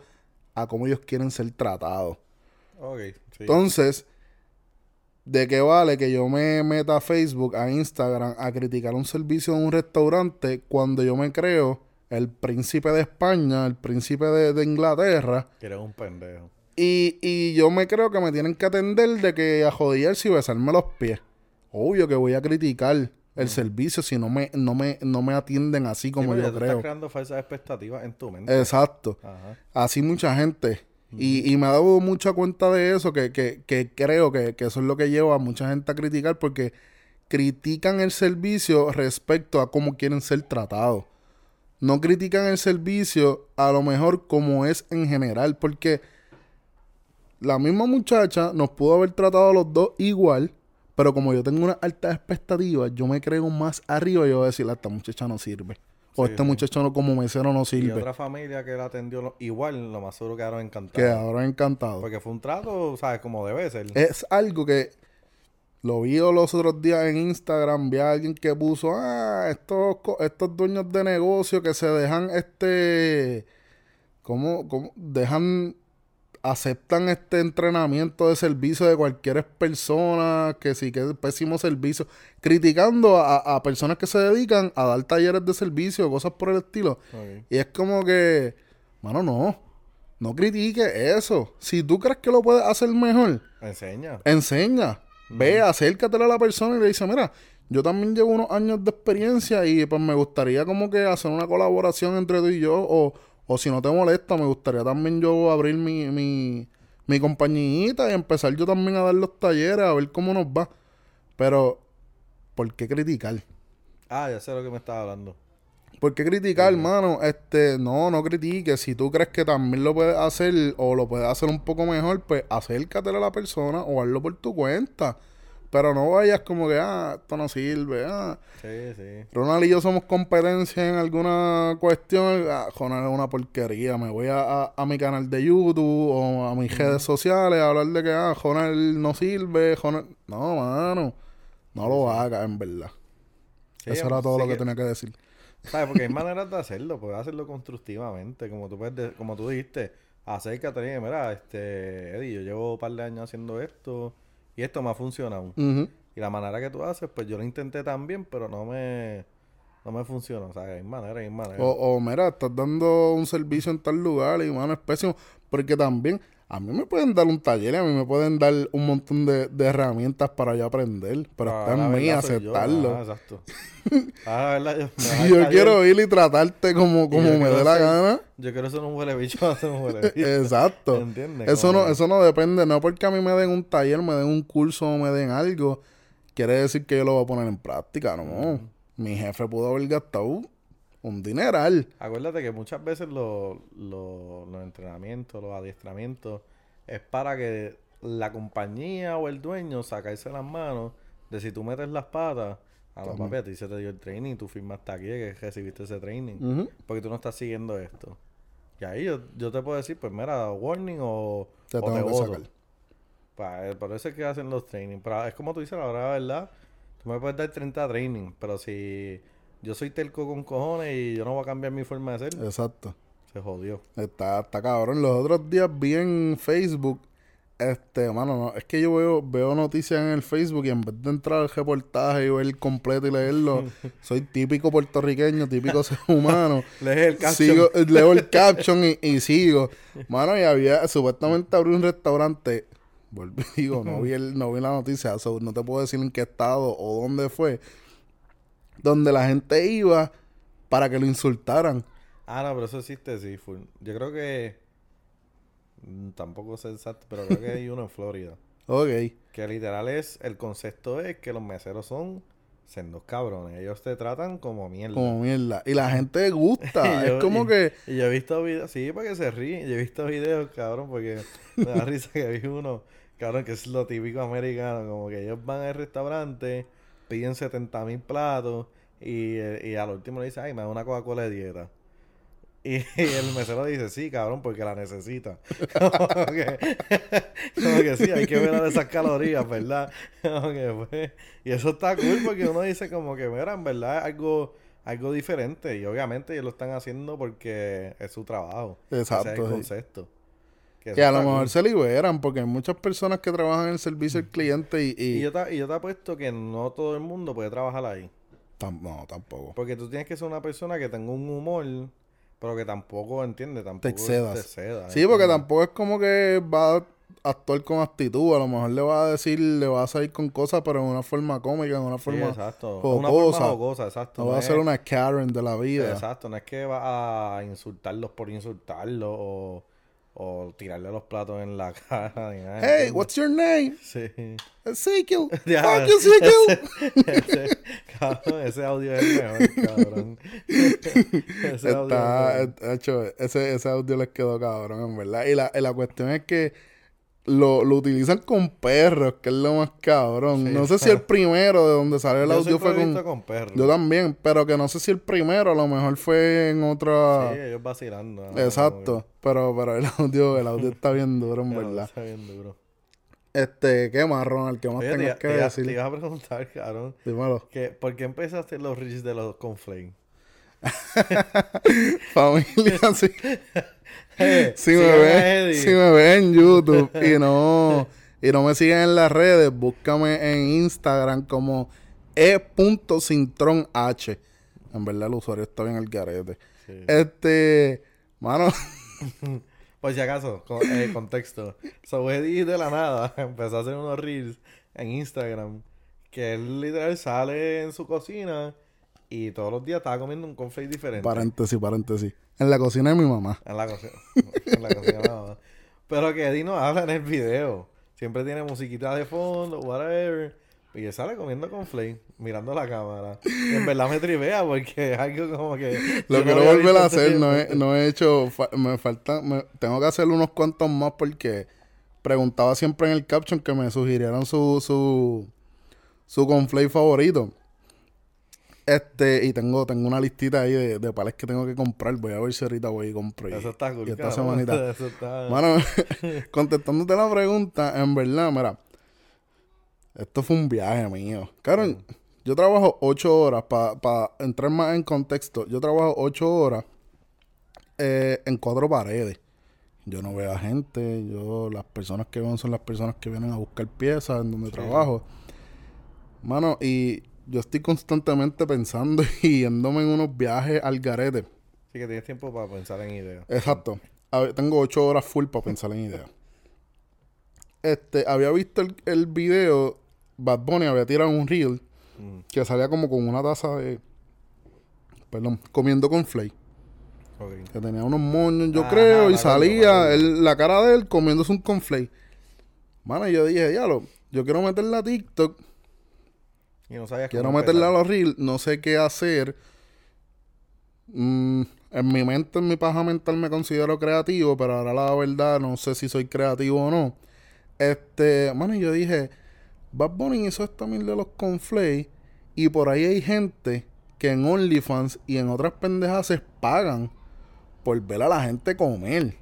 Speaker 1: a cómo ellos quieren ser tratados.
Speaker 2: ok, sí.
Speaker 1: Entonces, ¿de qué vale que yo me meta a Facebook, a Instagram, a criticar un servicio en un restaurante cuando yo me creo el príncipe de España, el príncipe de, de Inglaterra?
Speaker 2: Que eres un pendejo.
Speaker 1: Y, y yo me creo que me tienen que atender de que a jodillarse y besarme los pies. Obvio que voy a criticar el servicio si no me, no me, no me atienden así como
Speaker 2: Sí,
Speaker 1: yo
Speaker 2: tú
Speaker 1: creo.
Speaker 2: Estás creando falsas expectativas en tu mente.
Speaker 1: Exacto.
Speaker 2: Ajá.
Speaker 1: Así mucha gente. Y, y me ha dado mucha cuenta de eso, que, que, que creo que, que eso es lo que lleva a mucha gente a criticar, porque critican el servicio respecto a cómo quieren ser tratados. No critican el servicio a lo mejor como es en general, porque la misma muchacha nos pudo haber tratado a los dos igual, pero como yo tengo una alta expectativa, yo me creo más arriba y yo voy a decir, esta muchacha no sirve. O
Speaker 2: Sí,
Speaker 1: este
Speaker 2: sí.
Speaker 1: muchacho no, como mesero no
Speaker 2: Y
Speaker 1: sirve.
Speaker 2: otra familia que la atendió lo- igual, lo más seguro quedaron encantados.
Speaker 1: Quedaron encantados.
Speaker 2: Porque fue un trato, ¿sabes? Como debe ser.
Speaker 1: Es algo que lo vi los otros días en Instagram, vi a alguien que puso, ah, estos, estos dueños de negocio que se dejan este, ¿cómo, cómo? Dejan, aceptan este entrenamiento de servicio de cualquier persona, que sí, que es pésimo servicio, criticando a, a personas que se dedican a dar talleres de servicio, cosas por el estilo. Y es como que, mano, no, no critique eso. Si tú crees que lo puedes hacer mejor,
Speaker 2: Enseña.
Speaker 1: enseña. Ve, acércate a la persona y le dice, mira, yo también llevo unos años de experiencia y pues me gustaría como que hacer una colaboración entre tú y yo o, o si no te molesta, me gustaría también yo abrir mi, mi, mi compañita y empezar yo también a dar los talleres a ver cómo nos va. Pero, ¿por qué criticar?
Speaker 2: Ah, ya sé lo que me estaba hablando.
Speaker 1: ¿Por qué criticar, hermano? Este, no, no critiques. Si tú crees que también lo puedes hacer o lo puedes hacer un poco mejor, pues acércate a la persona o hazlo por tu cuenta. Pero no vayas como que, ah, esto no sirve. Ah.
Speaker 2: Sí, sí.
Speaker 1: Ronald y yo somos competencia en alguna cuestión. Ah, Ronald es una porquería. Me voy a, a- a mi canal de YouTube o a mis redes sociales a hablar de que, ah, Ronald no sirve. Ronald... No, mano. No lo hagas, en verdad.
Speaker 2: Sí,
Speaker 1: Eso era todo
Speaker 2: sí
Speaker 1: lo que tenía que decir.
Speaker 2: ¿Sabes? Porque hay maneras de hacerlo. Puedes hacerlo constructivamente. Como tú, puedes de- como tú dijiste, acércate y mira, este, Eddie, yo llevo un par de años haciendo esto y esto me ha funcionado.
Speaker 1: Ujú.
Speaker 2: Y la manera que tú haces, pues yo lo intenté también, pero no me, no me funciona. O sea, hay manera, hay manera.
Speaker 1: O, o mira, estás dando un servicio en tal lugar y mano, es pésimo. Porque también a mí me pueden dar un taller y a mí me pueden dar un montón de, de herramientas para yo aprender. Pero
Speaker 2: Ah,
Speaker 1: está en mí aceptarlo.
Speaker 2: Ah, exacto. Ah, la verdad, yo,
Speaker 1: Si yo
Speaker 2: taller,
Speaker 1: quiero ir y tratarte como, como me dé la
Speaker 2: ser-
Speaker 1: gana.
Speaker 2: Yo quiero ser un huele bicho, ser un huele bicho.
Speaker 1: Exacto.
Speaker 2: ¿Entiendes?
Speaker 1: Eso
Speaker 2: Como
Speaker 1: no, eso no depende, no porque a mí me den un taller, me den un curso o me den algo, quiere decir que yo lo voy a poner en práctica, no. Mi jefe pudo haber gastado un dineral.
Speaker 2: Acuérdate que muchas veces lo- lo- los entrenamientos, los adiestramientos, es para que la compañía o el dueño sacarse las manos de si tú metes las patas, a los papi, a ti se te dio el training, tú firmaste aquí que recibiste ese training, porque tú no estás siguiendo esto. Y ahí yo, yo te puedo decir, pues mira, warning o
Speaker 1: Te
Speaker 2: o
Speaker 1: tengo que
Speaker 2: voto.
Speaker 1: sacar.
Speaker 2: Pa- eh, por eso es que hacen los trainings. Pero es como tú dices, la verdad, verdad. Tú me puedes dar 30 training, pero si yo soy telco con cojones y yo no voy a cambiar mi forma de ser,
Speaker 1: Exacto.
Speaker 2: se jodió.
Speaker 1: Está, está cabrón. Los otros días vi en Facebook, este, mano, no, es que yo veo, veo noticias en el Facebook y en vez de entrar al reportaje y ver el completo y leerlo, soy típico puertorriqueño, típico ser humano.
Speaker 2: Lees el caption.
Speaker 1: Sigo, leo el caption y, y sigo. Mano, y había, supuestamente abrió un restaurante. Volví, digo, no vi, el, no vi la noticia, so, no te puedo decir en qué estado o dónde fue. Donde la gente iba para que lo insultaran.
Speaker 2: Ah, no, pero eso existe, sí, full. Yo creo que... mm, Tampoco sé exacto, pero creo que hay uno en Florida.
Speaker 1: Ok.
Speaker 2: Que literal es... El concepto es que los meseros son... Sendos cabrones. Ellos te tratan como mierda.
Speaker 1: Como mierda. Y la gente gusta.
Speaker 2: Yo-
Speaker 1: es como
Speaker 2: y-
Speaker 1: que.
Speaker 2: Y yo he visto videos, sí, para que se ríen. Yo he visto videos, cabrón, porque me da risa que vi uno, cabrón, que es lo típico americano, como que ellos van al restaurante, piden 70 mil platos y, y al último le dice, ay, me da una Coca-Cola de dieta. Y, y el mesero dice, sí, cabrón, porque la necesita. Como que, como que sí, hay que ver esas calorías, ¿verdad? Que, pues, y eso está cool porque uno dice como que, mira, en verdad es algo, algo diferente. Y obviamente ellos lo están haciendo porque es su trabajo.
Speaker 1: Exacto,
Speaker 2: Ese es el concepto.
Speaker 1: Que a lo mejor se liberan. Porque hay muchas personas que trabajan en el servicio al cliente y. y-
Speaker 2: Y yo, te, y yo te apuesto que no todo el mundo puede trabajar ahí.
Speaker 1: Tam- no, tampoco.
Speaker 2: Porque tú tienes que ser una persona que tenga un humor, pero que tampoco, ¿entiendes? Tampoco
Speaker 1: excedas.
Speaker 2: Te excedas,
Speaker 1: Sí, porque tampoco es como que va a actuar con actitud. A lo mejor le va a decir, le va a salir con cosas, pero en una forma cómica, en una
Speaker 2: Sí,
Speaker 1: forma.
Speaker 2: exacto.
Speaker 1: jocosa.
Speaker 2: Una forma exacto.
Speaker 1: No va a ser una Karen de la vida.
Speaker 2: Exacto, no es que va a insultarlos por insultarlos o, o tirarle los platos en la cara. Ni nada,
Speaker 1: Hey,
Speaker 2: ¿entiendes?
Speaker 1: what's your name?
Speaker 2: Sí.
Speaker 1: Ezekiel.
Speaker 2: Ya,
Speaker 1: Fuck you, Ezekiel.
Speaker 2: ese, cabrón, ese audio es el mejor, cabrón. ese audio
Speaker 1: Está,
Speaker 2: es mejor.
Speaker 1: eh, hecho, ese, ese audio les quedó cabrón, en verdad. Y la, y la cuestión es que lo, lo utilizan con perros, que es lo más cabrón.
Speaker 2: Sí.
Speaker 1: no sé si el primero de donde salió el
Speaker 2: Yo
Speaker 1: audio fue con...
Speaker 2: visto con perros.
Speaker 1: Yo también, pero que no sé si el primero a lo mejor fue en otra...
Speaker 2: Sí, ellos vacilando.
Speaker 1: Exacto. Pero, pero el audio, el audio está bien duro, en verdad.
Speaker 2: Está bien duro.
Speaker 1: Este, ¿qué más, Ronald? ¿Qué más
Speaker 2: Oye, te,
Speaker 1: tengas
Speaker 2: iba-
Speaker 1: que
Speaker 2: te
Speaker 1: decir?
Speaker 2: te iba a preguntar, cabrón,
Speaker 1: Dímelo.
Speaker 2: que, ¿por qué empezaste los reels de los conflames?
Speaker 1: Familia, sí. Si me ven, si me ven en YouTube y no, y no me siguen en las redes, búscame en Instagram como e.cintronh. En verdad el usuario está bien al garete.
Speaker 2: Sí.
Speaker 1: Este, mano,
Speaker 2: Por si acaso, con- eh, contexto. So, Eddie de la nada empezó a hacer unos reels en Instagram que él literal sale en su cocina y todos los días estaba comiendo un conflate diferente.
Speaker 1: paréntesis, paréntesis. En la cocina de mi mamá.
Speaker 2: En la cocina. en la cocina nada más. Pero que Eddie no habla en el video. Siempre tiene musiquita de fondo, whatever. Y él sale comiendo conflate, mirando la cámara. Y en verdad me trivea porque es algo como que...
Speaker 1: Lo
Speaker 2: no
Speaker 1: quiero
Speaker 2: había
Speaker 1: volver a
Speaker 2: hace
Speaker 1: hacer, no he, no he hecho, fa- me falta, me- tengo que hacer unos cuantos más porque preguntaba siempre en el caption que me sugirieran su, su, su conflate favorito. Este, y tengo, tengo una listita ahí de, de pales que tengo que comprar. Voy a ver si ahorita voy y compro.
Speaker 2: Eso está cool,
Speaker 1: y esta semanita.
Speaker 2: Eso está...
Speaker 1: Mano, contestándote la pregunta, en verdad, mira, esto fue un viaje mío. Claro, yo trabajo ocho horas, para entrar más en contexto, yo trabajo ocho horas eh, en cuatro paredes. Yo no veo a gente. Yo, las personas que veo son las personas que vienen a buscar piezas en donde trabajo. Mano, y yo estoy constantemente pensando y yéndome en unos viajes al garete.
Speaker 2: Sí, que tienes tiempo para pensar en ideas.
Speaker 1: Exacto. Ver, tengo ocho horas full para pensar en ideas. Este, había visto el, el video, Bad Bunny había tirado un reel
Speaker 2: Mm,
Speaker 1: que salía como con una taza de. Perdón, comiendo con Flay.
Speaker 2: ok.
Speaker 1: Que tenía unos moños, yo
Speaker 2: Ajá,
Speaker 1: creo, y salía él- la cara de él comiéndose un conflay. Mano, y yo dije, diablo, yo quiero meterla a TikTok,
Speaker 2: Y no sabías
Speaker 1: quiero meterla a los reels, no sé qué hacer. Mm, en mi mente, en mi paja mental me considero creativo, pero ahora la verdad no sé si soy creativo o no. Este, y yo dije, Bad Bunny hizo esto mil de los conflay y por ahí hay gente que en OnlyFans y en otras pendejas se pagan por ver a la gente comer.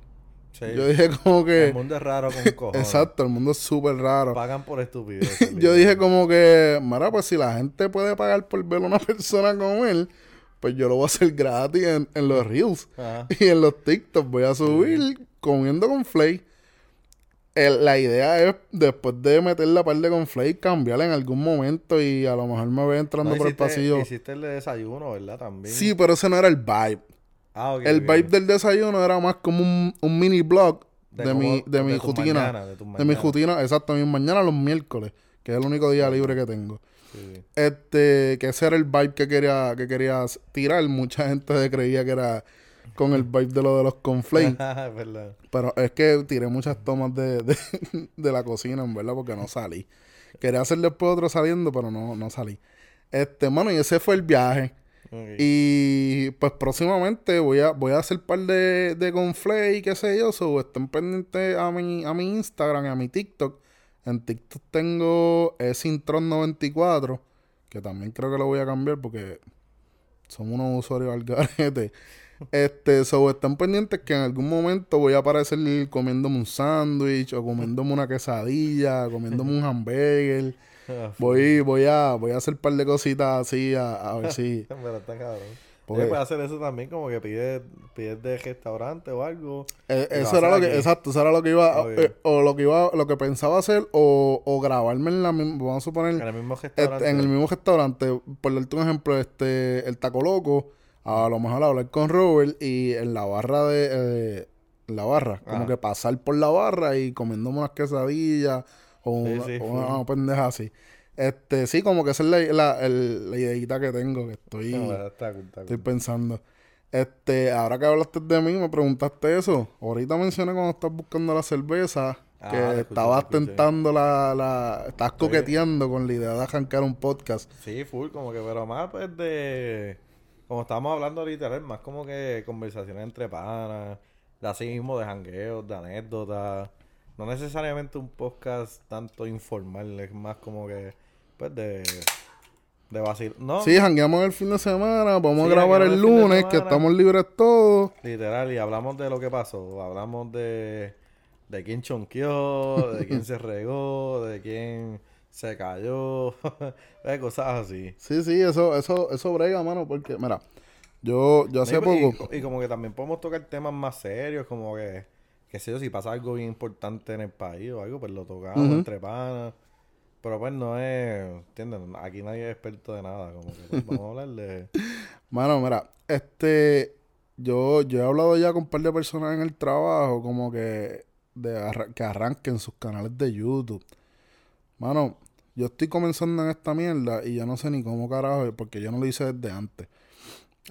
Speaker 2: Sí.
Speaker 1: Yo dije como que...
Speaker 2: El mundo es raro con cojones.
Speaker 1: Exacto, el mundo es súper raro.
Speaker 2: Pagan por estupidez.
Speaker 1: Yo dije como que, mira, pues si la gente puede pagar por ver a una persona comer, pues yo lo voy a hacer gratis en, en los Reels.
Speaker 2: Ajá.
Speaker 1: Y en los TikTok voy a subir comiendo con Flay. El- la idea es, después de meter la par de con Flay, cambiarla en algún momento y a lo mejor me voy entrando
Speaker 2: No,
Speaker 1: por el pasillo.
Speaker 2: Hiciste el de desayuno, ¿verdad? También.
Speaker 1: Sí, pero ese no era el vibe.
Speaker 2: Ah,
Speaker 1: El vibe del desayuno era más como un, un mini blog de, mi, de mi rutina.
Speaker 2: mañanas, de
Speaker 1: mi rutina, exacto, mis mañanas los miércoles, que es el único día libre que tengo.
Speaker 2: Sí.
Speaker 1: Este, que ese era el vibe que quería, que querías tirar. Mucha gente creía que era con el vibe de lo de los conflames. pero es que tiré muchas tomas de, de, de la cocina, en verdad, porque no salí. Quería hacer después otro saliendo, pero no, no salí. Este, mano, y ese fue el viaje. Y pues próximamente voy a, voy a hacer par de, de y qué sé yo. So, estén pendientes a mi, a mi Instagram y a mi TikTok. En TikTok tengo Sintron94, que también creo que lo voy a cambiar porque son unos usuarios al garete. Este, so, estén pendientes que en algún momento voy a aparecer comiéndome un sándwich o comiéndome una quesadilla, comiéndome un hamburger. Voy, voy a, voy a hacer un par de cositas así a, a ver si.
Speaker 2: Pero está cabrón.
Speaker 1: Porque-
Speaker 2: Oye, puedes hacer eso también, como que pides, pides de restaurante o algo.
Speaker 1: Eh, eso era lo que,
Speaker 2: aquí.
Speaker 1: exacto, eso era lo que iba, eh, o lo que iba, lo que pensaba hacer, o, o grabarme en la misma, vamos a
Speaker 2: En
Speaker 1: suponer,
Speaker 2: el mismo
Speaker 1: este,
Speaker 2: restaurante.
Speaker 1: en el mismo restaurante, por darte un ejemplo, este, el Taco Loco, a lo mejor hablar con Robert y en la barra de, eh, la barra, como
Speaker 2: Ajá.
Speaker 1: que pasar por la barra y comiéndome unas quesadillas o una,
Speaker 2: sí,
Speaker 1: o
Speaker 2: full.
Speaker 1: una pendeja así. Este, sí, como que esa es la, la, el- la ideita que tengo, que estoy...
Speaker 2: Está está
Speaker 1: Estoy pensando. Este, ahora que hablaste de mí, me preguntaste eso. Ahorita mencioné cuando estás buscando la cerveza
Speaker 2: Ah,
Speaker 1: que
Speaker 2: escuché,
Speaker 1: estabas tentando la, la. Estás coqueteando con la idea de arrancar un podcast.
Speaker 2: Sí, full, como que, pero más pues de... Como estábamos hablando ahorita, es más como que conversaciones entre panas, de así mismo de jangueos, de anécdotas. No necesariamente un podcast tanto informal, es más como que, pues de... De vacil... No,
Speaker 1: Sí, jangueamos el fin de semana. Vamos
Speaker 2: Sí,
Speaker 1: a grabar el lunes, que estamos libres todos.
Speaker 2: literal, y hablamos de lo que pasó. Hablamos de... De quién chonqueó, de quién se regó, de quién se cayó, cosas así.
Speaker 1: Sí, sí, eso, eso, eso brega, mano, porque, mira, yo, yo hace
Speaker 2: y-
Speaker 1: poco.
Speaker 2: Y, como que también podemos tocar temas más serios, como que, qué sé yo, si pasa algo bien importante en el país o algo, pues lo tocamos entre panas. Pero pues no es, ¿entiendes? Aquí nadie es experto de nada, como que pues, vamos a hablar de...
Speaker 1: Mano, mira, este, yo, yo he hablado ya con un par de personas en el trabajo, como que, de que arranquen sus canales de YouTube. Mano, yo estoy comenzando en esta mierda y yo no sé ni cómo carajo, porque yo no lo hice desde antes.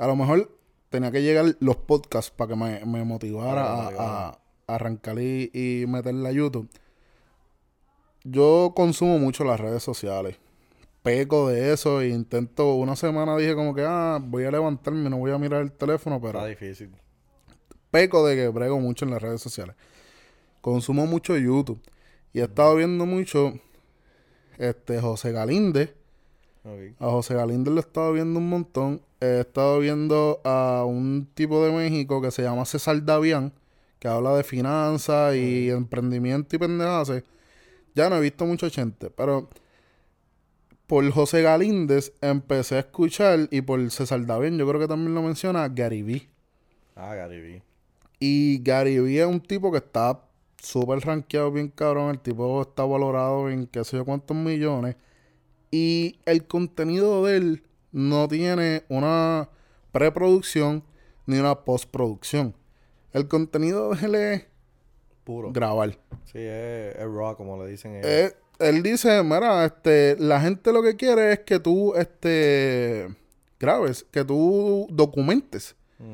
Speaker 1: A lo mejor tenía que llegar los podcasts para que me, me motivara a arrancar y, y meterla a YouTube. Yo consumo mucho las redes sociales. Peco de eso e intento, una semana dije como que, ah, voy a levantarme, no voy a mirar el teléfono, pero
Speaker 2: Está difícil.
Speaker 1: peco de que brego mucho en las redes sociales. Consumo mucho YouTube. Y he estado viendo mucho este José Galíndez. A José Galíndez lo he estado viendo un montón. He estado viendo a un tipo de México que se llama César Davián, que habla de finanzas y emprendimiento y pendejadas. Ya no he visto mucha gente, pero por José Galíndez empecé a escuchar y por César Davián, yo creo que también lo menciona, Gary Vee.
Speaker 2: Ah, Gary Vee.
Speaker 1: Y Gary Vee es un tipo que está súper rankeado, bien cabrón. El tipo está valorado en qué sé yo cuántos millones. Y el contenido de él no tiene una preproducción ni una postproducción. El contenido de él es
Speaker 2: Puro.
Speaker 1: grabar.
Speaker 2: Sí, es, es raw, como le dicen ellos.
Speaker 1: Eh, él dice, mira, este, la gente lo que quiere es que tú, este, grabes, que tú documentes.
Speaker 2: Sí,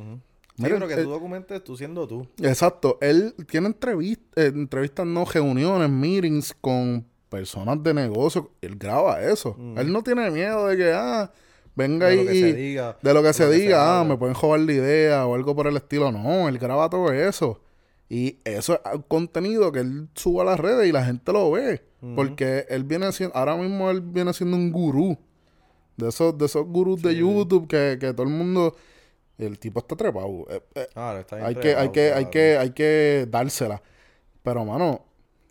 Speaker 1: Mira,
Speaker 2: pero que
Speaker 1: eh,
Speaker 2: tú documentes tú siendo tú.
Speaker 1: Exacto. Él tiene entrevistas, entrevistas, no, reuniones, meetings con personas de negocio. Él graba eso.
Speaker 2: Mm.
Speaker 1: Él no tiene miedo de que, ah, venga
Speaker 2: De
Speaker 1: ahí
Speaker 2: lo que
Speaker 1: y-
Speaker 2: se diga.
Speaker 1: de lo que se
Speaker 2: lo que se
Speaker 1: diga, ah, me pueden joder la idea o algo por el estilo. No, él graba todo eso. Y eso es un contenido que él sube a las redes y la gente lo ve. Porque él viene siendo, ahora mismo él viene siendo un gurú. De esos, de esos gurús de. YouTube que, que todo el mundo. El tipo está trepado. Eh, eh,
Speaker 2: Ah, está
Speaker 1: hay que, hay que, hay que, hay que dársela. Pero, mano,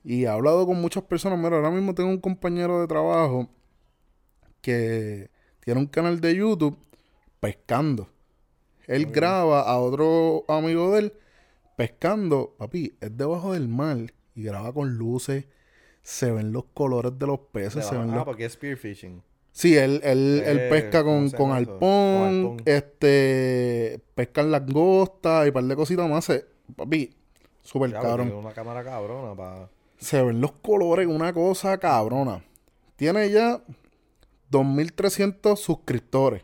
Speaker 1: y he hablado con muchas personas. Mira, ahora mismo tengo un compañero de trabajo que tiene un canal de YouTube pescando. Él graba a otro amigo de él pescando. Papi, es debajo del mar y graba con luces. Se ven los colores de los peces. Se ven
Speaker 2: Ah,
Speaker 1: los
Speaker 2: porque es spearfishing.
Speaker 1: Sí, él, él, él
Speaker 2: Eh,
Speaker 1: pesca
Speaker 2: ¿cómo
Speaker 1: con, con
Speaker 2: llama eso?
Speaker 1: arpón,
Speaker 2: Con arpón.
Speaker 1: este, pescan langostas y un par de cositas más. Se- papi, súper cabrón.
Speaker 2: tiene una cámara cabrona para...
Speaker 1: Se ven los colores, una cosa cabrona. Tiene ya 2.300 suscriptores.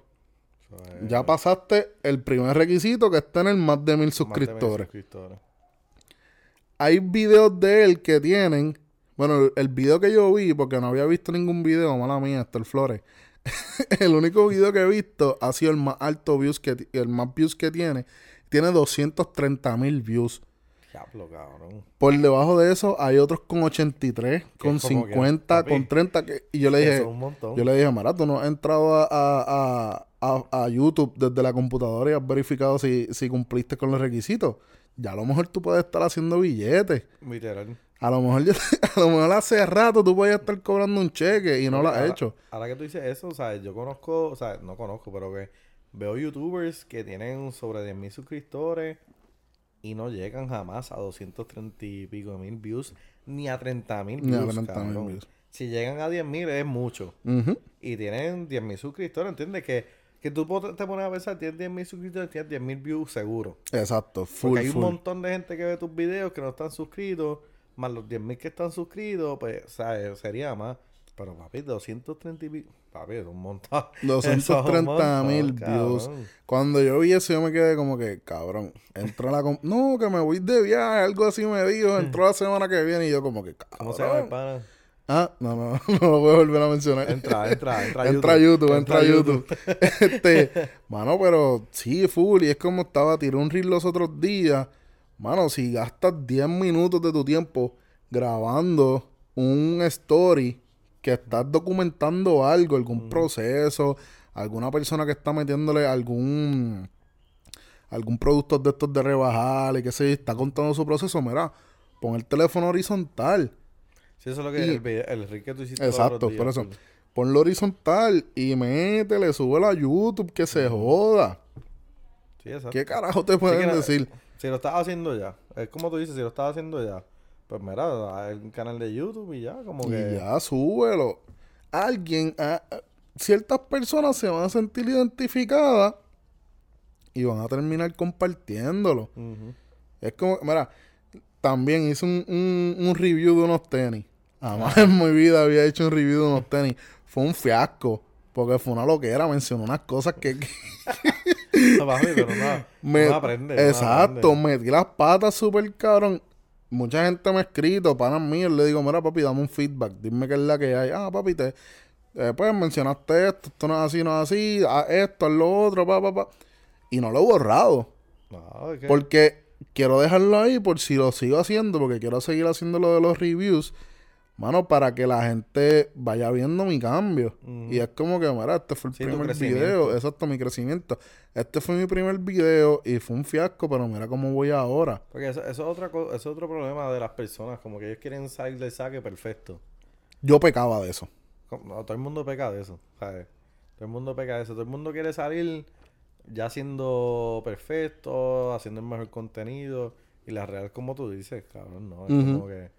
Speaker 1: Ya pasaste el primer requisito que es tener más de mil suscriptores.
Speaker 2: suscriptores.
Speaker 1: Hay videos de él que tienen. Bueno, el, video que yo vi, porque no había visto ningún video, mala mía, hasta el Flores. el único video que he visto ha sido el más alto views que el más views que tiene. Tiene 230 mil views.
Speaker 2: Diablo, cabrón.
Speaker 1: Por debajo de eso hay otros con 83, con
Speaker 2: es como que,
Speaker 1: 50,
Speaker 2: papi,
Speaker 1: con 30. Que, y yo le dije, yo le dije, Mara, tú no has entrado a- a- a YouTube desde la computadora y has verificado si, si cumpliste con los requisitos. Ya a lo mejor tú puedes estar haciendo billetes.
Speaker 2: Literal.
Speaker 1: A lo mejor yo- a lo mejor hace rato tú puedes estar cobrando un cheque y no lo has
Speaker 2: ahora,
Speaker 1: hecho.
Speaker 2: Ahora que tú dices eso, o sea, yo conozco, o sea, no conozco, pero que veo youtubers que tienen sobre 10.000 suscriptores y no llegan jamás a 230 y pico mil views, ni a 30.000 views.
Speaker 1: Ni a 30.000
Speaker 2: cabrón.
Speaker 1: views.
Speaker 2: Si llegan a 10.000 es mucho. Y tienen 10.000 suscriptores, ¿entiendes? Que, que tú te pones a pensar, tienes 10.000 suscriptores, tienes 10.000 views seguro.
Speaker 1: Exacto, full,
Speaker 2: Porque hay un montón de gente que ve tus videos que no están suscritos, más los 10.000 que están suscritos, pues, ¿sabes? Sería más. Pero, papi, 230 y. Papi, es un montón. Eso es un
Speaker 1: 230 mil views. Cuando yo vi eso, yo me quedé como que, cabrón, entró la... No, que me voy de viaje, algo así me dijo, entró la semana que viene y yo como que, cabrón.
Speaker 2: ¿Cómo se llama el pana?
Speaker 1: Ah, no, no, no lo voy a volver a mencionar.
Speaker 2: Entra, entra, entra
Speaker 1: Entra a YouTube,
Speaker 2: YouTube.
Speaker 1: entra a YouTube. este, mano, pero sí, full. Y es como estaba, tiré un reel los otros días. Mano, si gastas 10 minutos de tu tiempo grabando un story que estás documentando algo, algún proceso, alguna persona que está metiéndole algún algún producto de estos de rebajar y que se está contando su proceso, mira, pon el teléfono horizontal.
Speaker 2: Sí, eso es lo que
Speaker 1: Y-
Speaker 2: el, el que tú hiciste.
Speaker 1: Exacto,
Speaker 2: días,
Speaker 1: por eso. Ponlo horizontal y métele, súbelo a YouTube, que se joda.
Speaker 2: Sí, exacto.
Speaker 1: ¿Qué carajo te pueden decir?
Speaker 2: Si lo estás haciendo ya. Es como tú dices, si lo estás haciendo ya. Pues mira, hay un canal de YouTube y ya, como que.
Speaker 1: Y ya, súbelo. Alguien, a- a- ciertas personas se van a sentir identificadas y van a terminar compartiéndolo. Es como, mira, también hice un, un- un review de unos tenis. Jamás en mi vida había hecho un review de unos tenis. Fue un fiasco. Porque fue una loquera, mencionó unas cosas que, que
Speaker 2: No, papi, pero no,
Speaker 1: me-
Speaker 2: no aprende.
Speaker 1: exacto, metí las patas súper cabrón. Mucha gente me ha escrito, panas míos, le digo, mira papi, dame un feedback, dime qué es la que hay. Ah, papi, te, eh, pues mencionaste esto, esto no es así, no es así, haz esto, haz lo otro, pa, pa, pa. Y no lo he borrado.
Speaker 2: Es que-
Speaker 1: Porque quiero dejarlo ahí por si lo sigo haciendo, porque quiero seguir haciendo lo de los reviews, mano, para que la gente vaya viendo mi cambio. Y es como que, mira, este fue el
Speaker 2: Sí,
Speaker 1: primer video, exacto, mi crecimiento. Este fue mi primer video y fue un fiasco, pero mira cómo voy ahora.
Speaker 2: Porque eso, eso es otra eso es otro problema de las personas, como que ellos quieren salir del saque perfecto.
Speaker 1: Yo pecaba de eso.
Speaker 2: No, todo el mundo peca de eso, ¿sabes? Todo el mundo peca de eso. Todo el mundo quiere salir ya siendo perfecto, haciendo el mejor contenido. Y la real, como tú dices, cabrón, no. Es como que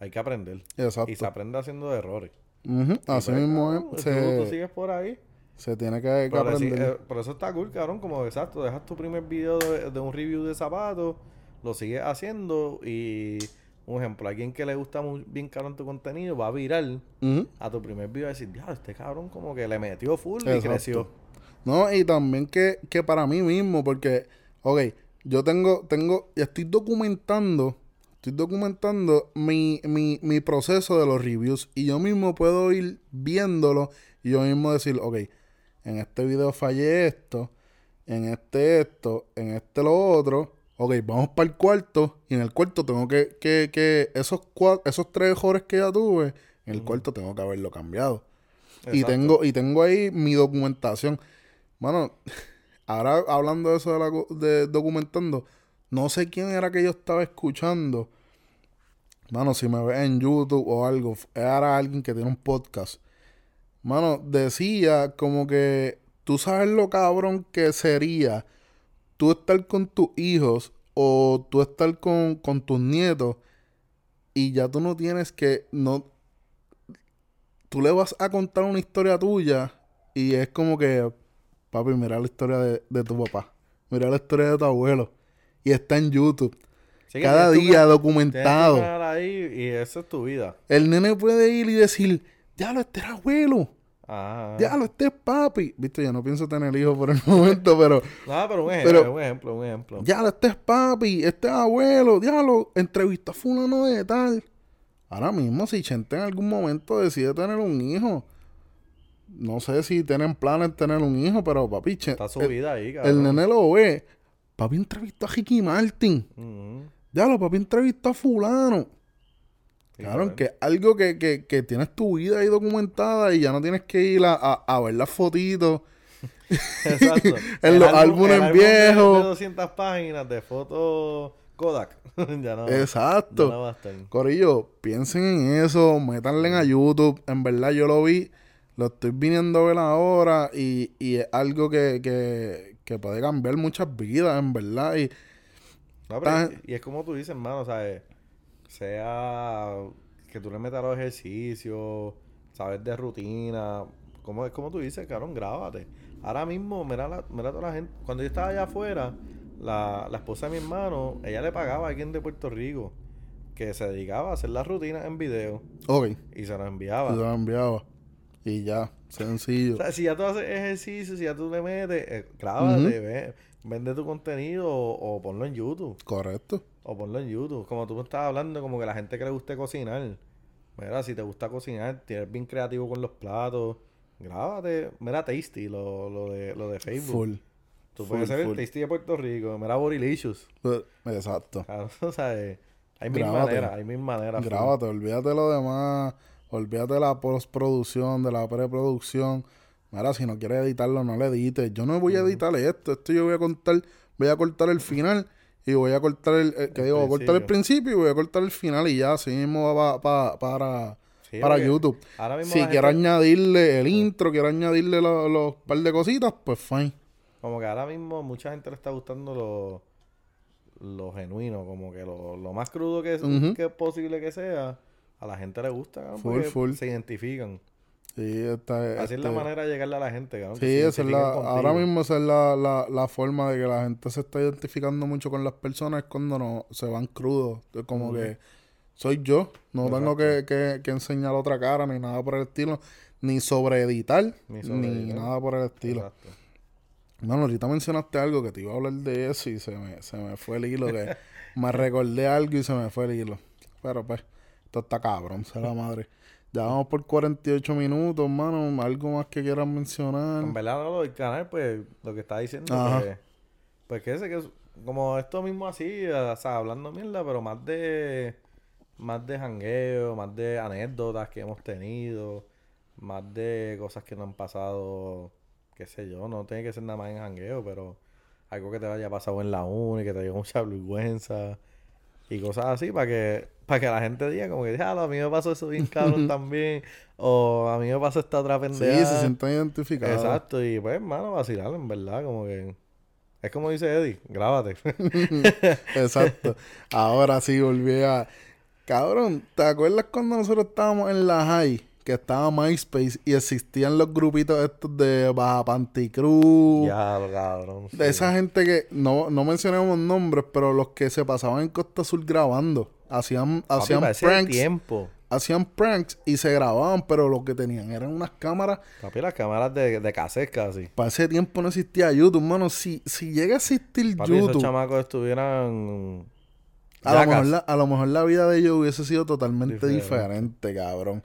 Speaker 2: hay que aprender.
Speaker 1: Exacto.
Speaker 2: Y se aprende haciendo errores.
Speaker 1: Ujú,
Speaker 2: Y
Speaker 1: Así
Speaker 2: pues,
Speaker 1: mismo
Speaker 2: cabrón,
Speaker 1: es.
Speaker 2: tú- Tú,
Speaker 1: Se,
Speaker 2: sigues por ahí.
Speaker 1: se tiene que, que aprender.
Speaker 2: eh, por eso está cool, cabrón. Como exacto, dejas tu primer video de, de un review de zapatos, lo sigues haciendo y, un ejemplo, alguien que le gusta muy, bien cabrón tu contenido va a virar a tu primer video y decir, diablo, este cabrón como que le metió full y creció.
Speaker 1: No, y también que, que para mí mismo, porque, ok, yo tengo, tengo, y estoy documentando, estoy documentando mi, mi, mi proceso de los reviews y yo mismo puedo ir viéndolo y yo mismo decir, ok, en este video fallé esto, en este esto, en este lo otro, ok, vamos para el cuarto y en el cuarto tengo que, que, que esos, cua- esos tres errores que ya tuve, en el cuarto tengo que haberlo cambiado. Y tengo, y tengo ahí mi documentación. Bueno, ahora hablando de eso de, la, de documentando, no sé quién era que yo estaba escuchando. Mano, si me ves en YouTube o algo, era alguien que tiene un podcast. Mano, decía como que tú sabes lo cabrón que sería tú estar con tus hijos o tú estar con, con tus nietos y ya tú no tienes que, no, tú le vas a contar una historia tuya y es como que, papi, mira la historia de, de tu papá, mira la historia de tu abuelo y está en YouTube.
Speaker 2: Sí,
Speaker 1: Cada día documentado.
Speaker 2: ahí y esa es tu vida.
Speaker 1: El nene puede ir y decir, diablo, este era abuelo,
Speaker 2: Ajá.
Speaker 1: diablo, este es papi. Viste, yo no pienso tener hijos por el momento, pero,
Speaker 2: No, pero un ejemplo,
Speaker 1: Pero-
Speaker 2: un ejemplo, un ejemplo.
Speaker 1: diablo, este es papi, este es abuelo, diablo, entrevista a fulano de tal. Ahora mismo, si Chente en algún momento decide tener un hijo, no sé si tienen planes de tener un hijo, pero papi, Chen-
Speaker 2: Está su
Speaker 1: el,
Speaker 2: vida ahí,
Speaker 1: el
Speaker 2: cabrón.
Speaker 1: nene lo ve. Papi entrevistó a Ricky Martin.
Speaker 2: Ujú.
Speaker 1: Diablo, papi entrevistó a fulano.
Speaker 2: Sí,
Speaker 1: Claro, que es algo que, que, que tienes tu vida ahí documentada y ya no tienes que ir a, a, a ver las fotitos.
Speaker 2: Exacto.
Speaker 1: En
Speaker 2: El
Speaker 1: los
Speaker 2: álbum-
Speaker 1: álbumes
Speaker 2: álbum de-
Speaker 1: viejos.
Speaker 2: De 200 páginas de fotos Kodak. ya no.
Speaker 1: Exacto.
Speaker 2: ya no.
Speaker 1: Corillo, piensen en eso, métanle a YouTube. En verdad, yo lo vi, lo estoy viniendo a ver ahora y, y es algo que, que, que puede cambiar muchas vidas, en verdad. Y
Speaker 2: No, pero
Speaker 1: Tan-
Speaker 2: y, y es como tú dices, hermano, ¿sabes? Sea que tú le metas los ejercicios, sabes de rutina. Como, es como tú dices, cabrón, grábate. Ahora mismo, mira, la, mira toda la gente. Cuando yo estaba allá afuera, la, la esposa de mi hermano, ella le pagaba a alguien de Puerto Rico que se dedicaba a hacer las rutinas en video
Speaker 1: ok,
Speaker 2: y se
Speaker 1: y
Speaker 2: enviaba.
Speaker 1: lo enviaba. Y ya, sencillo.
Speaker 2: O sea, si ya tú haces ejercicio, si ya tú le metes, eh, grábate, ve- vende tu contenido o, o ponlo en YouTube.
Speaker 1: Correcto.
Speaker 2: O ponlo en YouTube. Como tú me estabas hablando, como que la gente que le guste cocinar. Mira, si te gusta cocinar, tienes bien creativo con los platos. Grábate. Mira Tasty, lo, lo, de, lo de Facebook.
Speaker 1: Full.
Speaker 2: Tú
Speaker 1: full,
Speaker 2: puedes ser
Speaker 1: full.
Speaker 2: el Tasty de Puerto Rico. Mira Borilicious.
Speaker 1: Eh, Exacto.
Speaker 2: Claro, o sea, eh, hay mil
Speaker 1: Grábate.
Speaker 2: maneras, hay mil maneras. full.
Speaker 1: Grábate, olvídate lo demás. Olvídate de la postproducción, de la preproducción. Mira, si no quieres editarlo, no le edites. Yo no voy a editar esto. Esto yo voy a contar, voy a cortar el final y voy a cortar el, el- que
Speaker 2: El
Speaker 1: digo, voy a cortar el principio y voy a cortar el final y ya, así mismo va pa- pa- para,
Speaker 2: Sí,
Speaker 1: para YouTube.
Speaker 2: Ahora mismo
Speaker 1: Si quiero
Speaker 2: gente-
Speaker 1: añadirle el intro, quiero añadirle los los par de cositas, pues fine.
Speaker 2: Como que ahora mismo mucha gente le está gustando lo, lo genuino, como que lo, lo más crudo que es, que es posible que sea, a la gente le gusta,
Speaker 1: full.
Speaker 2: se identifican.
Speaker 1: Sí, esta,
Speaker 2: Así es la
Speaker 1: este-
Speaker 2: manera de llegarle a la gente, cabrón.
Speaker 1: Sí,
Speaker 2: se
Speaker 1: esa es la, ahora mismo esa es la, la, la forma de que la gente se está identificando mucho con las personas es cuando no se van crudos. Como que soy yo, no tengo que, que, que enseñar otra cara ni nada por el estilo, ni sobre editar,
Speaker 2: Ni sobre
Speaker 1: nada por el estilo.
Speaker 2: Exacto.
Speaker 1: Bueno, ahorita mencionaste algo que te iba a hablar de eso y se me, se me fue el hilo, que me recordé algo y se me fue el hilo. Pero pues, esto está cabrón, sea la madre. Ya vamos por 48 minutos, mano. Algo más que quieras mencionar.
Speaker 2: En verdad, no, lo del canal, pues, lo que está diciendo,
Speaker 1: Ajá.
Speaker 2: pues, pues que ese que es como esto mismo así, o sea, hablando mierda, pero más de, más de jangueo, más de anécdotas que hemos tenido, más de cosas que nos han pasado, qué sé yo, no tiene que ser nada más en jangueo, pero algo que te haya pasado en la uni, que te dio mucha vergüenza y cosas así para que para que la gente diga como que, ah, a mí me pasó eso bien cabrón también, o a mí me pasó esta otra
Speaker 1: Sí,
Speaker 2: pendeja.
Speaker 1: se sienten identificados.
Speaker 2: Exacto, y pues, hermano, vacilar, en verdad, como que Es como dice Eddie, grábate.
Speaker 1: Exacto. Ahora sí volví a... Cabrón, ¿te acuerdas cuando nosotros estábamos en la high? Que estaba MySpace y existían los grupitos estos de Baja Panticruz.
Speaker 2: ya, cabrón.
Speaker 1: De esa gente que no, no mencionamos nombres, pero los que se pasaban en Costa Sur grabando. Hacían, hacían pranks.
Speaker 2: tiempo.
Speaker 1: Hacían pranks y se grababan, pero lo que tenían eran unas cámaras.
Speaker 2: Papi, las cámaras de, de cassette casi.
Speaker 1: Para ese tiempo no existía YouTube, mano. Si, si llega a existir
Speaker 2: Papi, esos
Speaker 1: YouTube,
Speaker 2: chamacos estuvieran...
Speaker 1: a lo, mejor la, a lo mejor la vida de ellos hubiese sido totalmente
Speaker 2: Diferente.
Speaker 1: diferente, cabrón.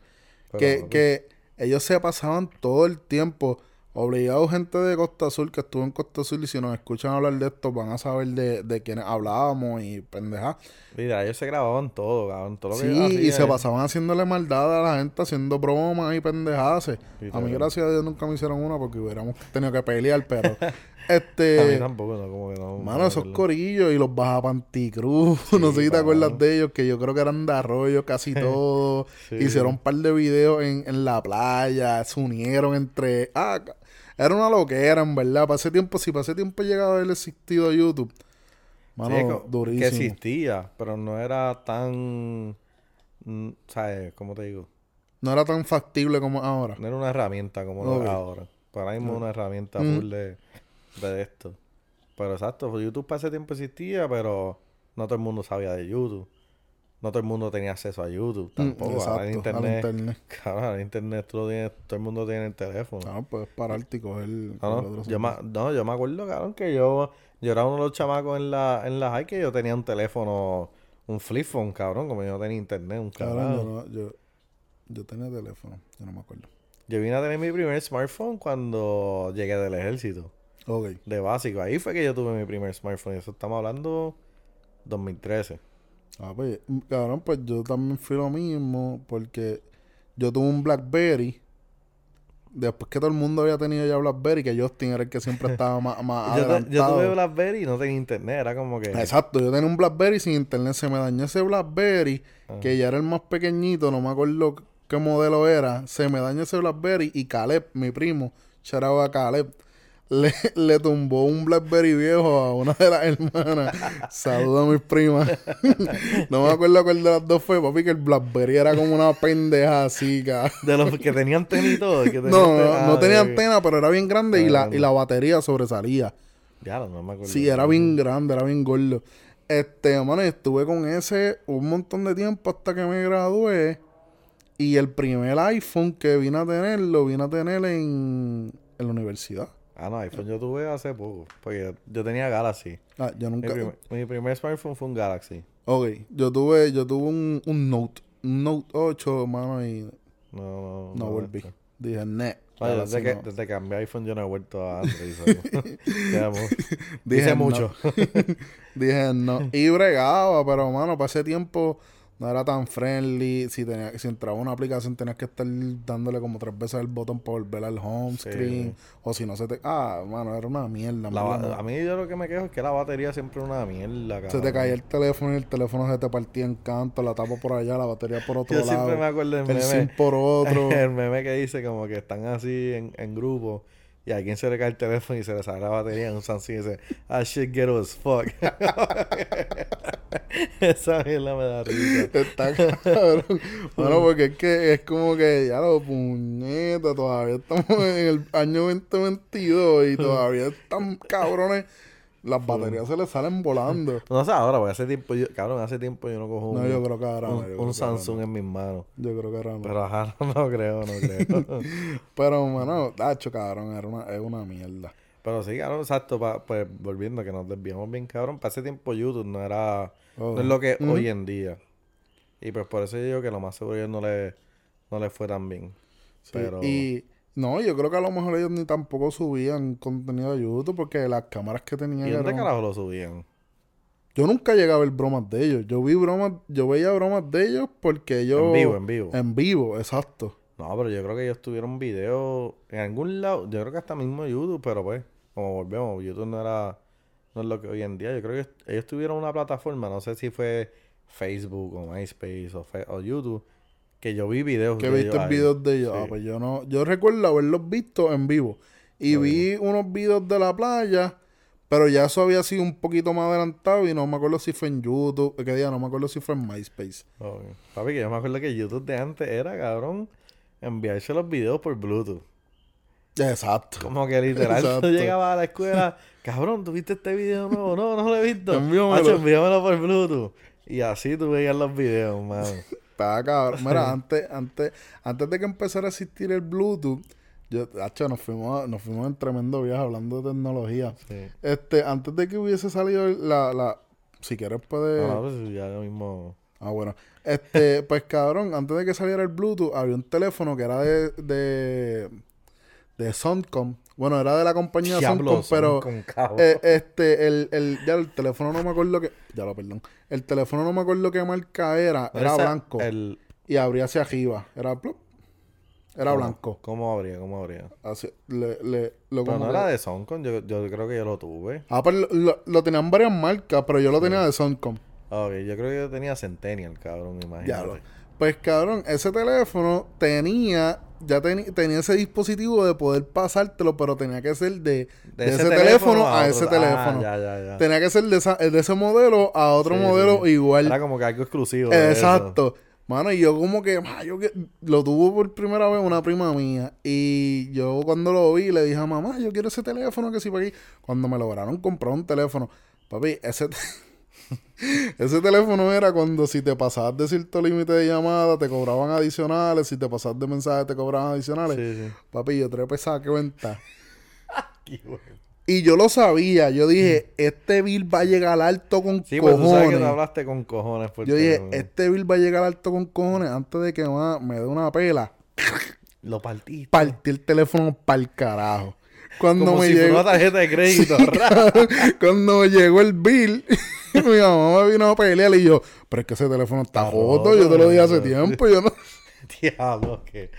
Speaker 2: Pero,
Speaker 1: que, que ellos se pasaban todo el tiempo obligados gente de Costa Sur que estuvo en Costa Sur y si nos escuchan hablar de esto van a saber de, de quiénes hablábamos y pendeja.
Speaker 2: Mira, ellos se grababan todo, cabrón. Todo lo que
Speaker 1: Sí, y se pasaban haciéndole maldad a la gente, haciendo bromas y pendejadas. A mí, gracias a Dios, nunca me hicieron una porque hubiéramos tenido que pelear, pero...
Speaker 2: A mí
Speaker 1: este...
Speaker 2: tampoco, no, como que no.
Speaker 1: Mano,
Speaker 2: no,
Speaker 1: esos corillos y los Baja Panticruz, no sé si te
Speaker 2: mano.
Speaker 1: acuerdas de ellos, que yo creo que eran de arroyo casi todos.
Speaker 2: Sí.
Speaker 1: Hicieron un par de videos en, en la playa, se unieron entre... Ah, era una loquera, en verdad. Para ese tiempo, si para ese tiempo llegaba a haber existido YouTube, mano,
Speaker 2: Sí,
Speaker 1: durísimo.
Speaker 2: Que existía, pero no era tan. mm, ¿Sabes? ¿Cómo te digo?
Speaker 1: No era tan factible como ahora.
Speaker 2: No era una herramienta como lo es ahora. Ahora mismo es una herramienta
Speaker 1: Mm.
Speaker 2: full de, de esto. Pero exacto, YouTube para ese tiempo existía, pero no todo el mundo sabía de YouTube. No todo el mundo tenía acceso a YouTube
Speaker 1: Mm,
Speaker 2: tampoco. ahora en
Speaker 1: Exacto, al
Speaker 2: internet,
Speaker 1: internet.
Speaker 2: en internet tú lo tienes, todo el mundo tiene el teléfono.
Speaker 1: Ah, puedes pararte y coger...
Speaker 2: No,
Speaker 1: coger
Speaker 2: no,
Speaker 1: otro
Speaker 2: yo, me, no, yo me acuerdo, cabrón, que yo, yo era uno de los chamacos en la, en la high que yo tenía un teléfono, un flip phone, cabrón, como yo no tenía internet, un
Speaker 1: Cabrón, yo, no- yo, yo tenía teléfono, yo no me acuerdo.
Speaker 2: Yo vine a tener mi primer smartphone cuando llegué del ejército,
Speaker 1: Ok.
Speaker 2: de básico. Ahí fue que yo tuve mi primer smartphone. y Eso estamos hablando 2013.
Speaker 1: Ah, pues, mm, cabrón, pues yo también fui lo mismo porque yo tuve un Blackberry. Después que todo el mundo había tenido ya Blackberry, que Justin era el que siempre estaba más, más
Speaker 2: Yo, te- yo
Speaker 1: adelantado.
Speaker 2: tuve BlackBerry y no tenía internet, era como que...
Speaker 1: Exacto, yo tenía un Blackberry sin internet. Se me dañó ese Blackberry,
Speaker 2: Ah.
Speaker 1: que ya era el más pequeñito, no me acuerdo qué modelo era. Se me dañó ese Blackberry y Caleb, mi primo, shout out a Caleb, le, le tumbó un Blackberry viejo a una de las hermanas. Saludos a mis primas. no me acuerdo cuál de las dos fue, papi, que el Blackberry era como una pendeja así.
Speaker 2: De los que tenían antena y todo. que tenían
Speaker 1: No, no, no tenía antena, pero era bien grande y la, y la batería sobresalía.
Speaker 2: Ya, no, me acuerdo.
Speaker 1: Sí, era bien grande, era bien gordo. Este, mano, y estuve con ese un montón de tiempo hasta que me gradué. Y el primer iPhone que vine a tener, lo vine a tener en, en la universidad.
Speaker 2: Ah, no, iPhone yo tuve hace poco. Porque yo tenía Galaxy.
Speaker 1: Ah, yo
Speaker 2: Mi,
Speaker 1: nunca...
Speaker 2: primer, mi primer smartphone fue un Galaxy.
Speaker 1: Ok, yo tuve, yo tuve un, un Note. Un Note 8, mano, y
Speaker 2: No, no,
Speaker 1: no volví. Dije, ne.
Speaker 2: Oye,
Speaker 1: ahora
Speaker 2: desde, que,
Speaker 1: no".
Speaker 2: desde que cambié iPhone yo no he vuelto a Android.
Speaker 1: Dije
Speaker 2: mucho.
Speaker 1: Dije no. Y bregaba, pero mano, para ese tiempo no era tan friendly. Si tenía, si entraba una aplicación tenías que estar dándole como tres veces el botón para volver al home
Speaker 2: Sí.
Speaker 1: screen. O si no se te... Ah, mano, era una mierda.
Speaker 2: La a mí yo lo que me quejo es que la batería siempre es una mierda,
Speaker 1: Se
Speaker 2: cabrón.
Speaker 1: te caía el teléfono y el teléfono se te partía en canto, la tapa por allá, la batería por otro
Speaker 2: Yo
Speaker 1: lado.
Speaker 2: siempre me acuerdo del
Speaker 1: el
Speaker 2: meme.
Speaker 1: por otro.
Speaker 2: El meme que dice como que están así en, en grupo y a alguien se le cae el teléfono y se le sale la batería en un Samsung y dice, ah, shit ghetto as fuck. Esa mierda me da risa.
Speaker 1: Está cabrón. Bueno, porque es que es como que ya lo puñeta, todavía estamos en el año 2022 y todavía están cabrones. Las baterías se le salen volando.
Speaker 2: No sé ahora, porque hace tiempo, yo, cabrón, hace tiempo yo no cojo
Speaker 1: No,
Speaker 2: un,
Speaker 1: yo creo que ahora
Speaker 2: un,
Speaker 1: yo
Speaker 2: Samsung
Speaker 1: ahora
Speaker 2: en mis manos.
Speaker 1: Yo creo que era no.
Speaker 2: Pero ajá, no creo, no creo.
Speaker 1: Pero, mano, tacho, cabrón, era una, es una mierda.
Speaker 2: Pero sí, cabrón, exacto, pa- pues volviendo, que nos desviamos bien, cabrón. Para ese tiempo YouTube no era,
Speaker 1: Oh.
Speaker 2: no es lo que
Speaker 1: Ujú.
Speaker 2: hoy en día. Y pues por eso yo digo que lo más seguro ellos no le, no le fue tan bien.
Speaker 1: Sí,
Speaker 2: Pero
Speaker 1: Y no, yo creo que a lo mejor ellos ni tampoco subían contenido de YouTube porque las cámaras que tenían
Speaker 2: ¿y dónde
Speaker 1: eran-
Speaker 2: carajo lo subían?
Speaker 1: Yo nunca llegué a ver bromas de ellos. Yo vi bromas, yo veía bromas de ellos porque ellos...
Speaker 2: En vivo, en vivo.
Speaker 1: En vivo, exacto.
Speaker 2: No, pero yo creo que ellos tuvieron video en algún lado. Yo creo que hasta mismo YouTube, pero pues, como volvemos, YouTube no era, no es lo que hoy en día. Yo creo que ellos tuvieron una plataforma, no sé si fue Facebook o MySpace o, o YouTube, que yo vi videos
Speaker 1: Que
Speaker 2: de
Speaker 1: viste
Speaker 2: ellos
Speaker 1: videos de ellos.
Speaker 2: Sí.
Speaker 1: Ah, pues yo no... Yo recuerdo haberlos visto en vivo. Y
Speaker 2: Oye.
Speaker 1: vi unos videos de la playa, Pero ya eso había sido un poquito más adelantado y no me acuerdo si fue en YouTube, que día no me acuerdo si fue en MySpace.
Speaker 2: Ok. Papi, que yo me acuerdo que YouTube de antes era, cabrón, enviarse los videos por Bluetooth.
Speaker 1: Exacto.
Speaker 2: Como que literal,
Speaker 1: Exacto.
Speaker 2: tú llegabas a la escuela, cabrón, ¿tú viste este video nuevo? No, no lo he visto.
Speaker 1: Envíamelo.
Speaker 2: Macho, envíamelo por Bluetooth. Y así tú veías los videos, mano.
Speaker 1: Estaba cabrón. Mira, antes, antes, antes de que empezara a existir el Bluetooth, yo, hacho, nos fuimos, nos fuimos en tremendo viaje hablando de tecnología.
Speaker 2: Sí.
Speaker 1: Este, antes de que hubiese salido la, la, si quieres puedes.
Speaker 2: No, pues ya lo mismo.
Speaker 1: Ah, bueno. Este, pues cabrón, antes de que saliera el Bluetooth, había un teléfono que era de, de, de Soundcom. Bueno, era de la compañía
Speaker 2: Diablo,
Speaker 1: Soundcom, pero
Speaker 2: con
Speaker 1: eh, este, el, el, ya el teléfono no me acuerdo que, ya lo perdón. El teléfono no me acuerdo qué marca era, era blanco
Speaker 2: El,
Speaker 1: y abría hacia arriba, era era
Speaker 2: ¿cómo-
Speaker 1: blanco.
Speaker 2: ¿Cómo habría? ¿Cómo habría?
Speaker 1: Así, le, le, lo
Speaker 2: Pero no
Speaker 1: que-
Speaker 2: era de Soundcon, yo, yo creo que yo lo tuve.
Speaker 1: Ah, pero lo, lo- lo tenían varias marcas, pero yo lo tenía de Soundcom.
Speaker 2: Ok, yo creo que yo tenía Centennial, cabrón, imagínate.
Speaker 1: Diablo. Pues cabrón, ese teléfono tenía, ya teni- tenía ese dispositivo de poder pasártelo, pero tenía que ser de, de ese, teléfono, a, ese
Speaker 2: ah,
Speaker 1: teléfono.
Speaker 2: ya, ya, ya.
Speaker 1: Tenía que ser de, esa- de ese modelo a otro
Speaker 2: Sí,
Speaker 1: modelo
Speaker 2: sí.
Speaker 1: igual.
Speaker 2: Era como que algo exclusivo. eso.
Speaker 1: Exacto. Mano, y yo como que, yo que lo tuvo por primera vez una prima mía. Y yo cuando lo vi le dije a mamá, yo quiero ese teléfono que sí para aquí. Cuando me lograron comprar un teléfono, papi, ese, te- ese teléfono era cuando si te pasabas de cierto límite de llamada te cobraban adicionales, si te pasabas de mensajes te cobraban adicionales.
Speaker 2: Sí, sí.
Speaker 1: Papi, yo esa cuenta.
Speaker 2: Qué bueno.
Speaker 1: Y yo lo sabía, yo dije, este bill va a llegar alto con
Speaker 2: Sí, pues tú sabes que
Speaker 1: cojones.
Speaker 2: tú hablaste con cojones. por
Speaker 1: Yo dije, este bill va a llegar alto con cojones antes de que me dé una pela.
Speaker 2: Lo partiste.
Speaker 1: Partí el teléfono para el carajo. Cuando
Speaker 2: Como
Speaker 1: me
Speaker 2: si
Speaker 1: llegó,
Speaker 2: una tarjeta de crédito.
Speaker 1: cuando me llegó el bill, mi mamá me vino a pelear y yo, pero es que ese teléfono está roto, yo te lo dije hace tiempo, yo no.
Speaker 2: Diablo, que...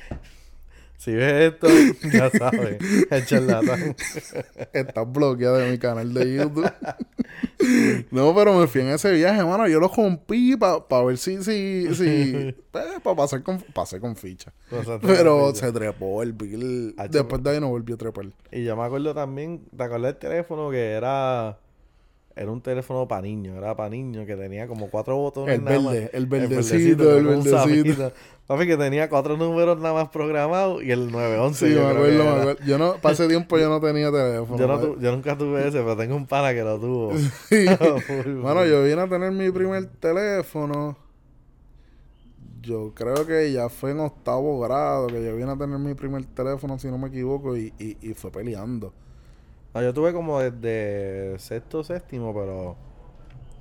Speaker 2: Si ves esto, ya sabes. El charlatán.
Speaker 1: Estás bloqueado de mi canal de YouTube. no, pero me fui en ese viaje, mano. Yo lo rompí para ver si, si, si, para pasar con, pasé con ficha. Pero
Speaker 2: con ficha.
Speaker 1: se trepó el bill.
Speaker 2: Ah,
Speaker 1: Después de ahí no volvió a trepar.
Speaker 2: Y yo me acuerdo también, ¿te acuerdas del teléfono que era... Era un teléfono para niños, era para niños que tenía como cuatro botones
Speaker 1: El
Speaker 2: nada
Speaker 1: verde,
Speaker 2: más.
Speaker 1: el verdecito, el verdecito.
Speaker 2: Papi, que tenía cuatro números nada más programados y el 911.
Speaker 1: Sí,
Speaker 2: yo
Speaker 1: me acuerdo, me acuerdo. Yo no, para ese tiempo yo no tenía teléfono.
Speaker 2: Yo, no tu- yo nunca tuve ese, pero tengo un pana que lo tuvo.
Speaker 1: Sí. Bueno, yo vine a tener mi primer teléfono. Yo creo que ya fue en octavo grado que yo vine a tener mi primer teléfono, si no me equivoco, y, y, y fue peleando.
Speaker 2: No, yo tuve como desde sexto, séptimo, pero...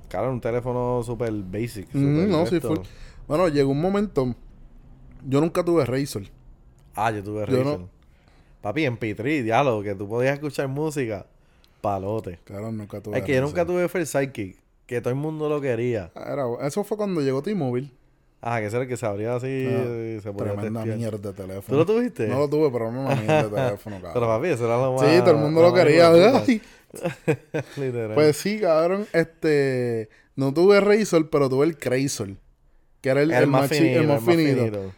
Speaker 2: Claro, un teléfono super basic.
Speaker 1: Mm, no, sí, full. Bueno, llegó un momento. Yo nunca tuve Razor.
Speaker 2: Ah, yo tuve
Speaker 1: Yo no-
Speaker 2: Papi, en P3, diálogo, que tú podías escuchar música. Palote.
Speaker 1: Claro, nunca tuve
Speaker 2: Es que yo nunca
Speaker 1: Razor.
Speaker 2: tuve First Sidekick, que todo el mundo lo quería.
Speaker 1: Ah, era- eso fue cuando llegó T-Mobile.
Speaker 2: Ah, que ese era el que se abría así
Speaker 1: Ah,
Speaker 2: y se
Speaker 1: Tremenda mierda de teléfono.
Speaker 2: ¿Tú lo tuviste?
Speaker 1: No lo tuve, pero no una mierda de teléfono,
Speaker 2: Pero
Speaker 1: cabrón.
Speaker 2: papi, eso era lo más...
Speaker 1: Sí, todo el mundo
Speaker 2: lo
Speaker 1: quería.
Speaker 2: Literal.
Speaker 1: Pues sí, cabrón. Este. No tuve Razor, pero tuve el Crazor. Que era el, el más, chi- el más finito.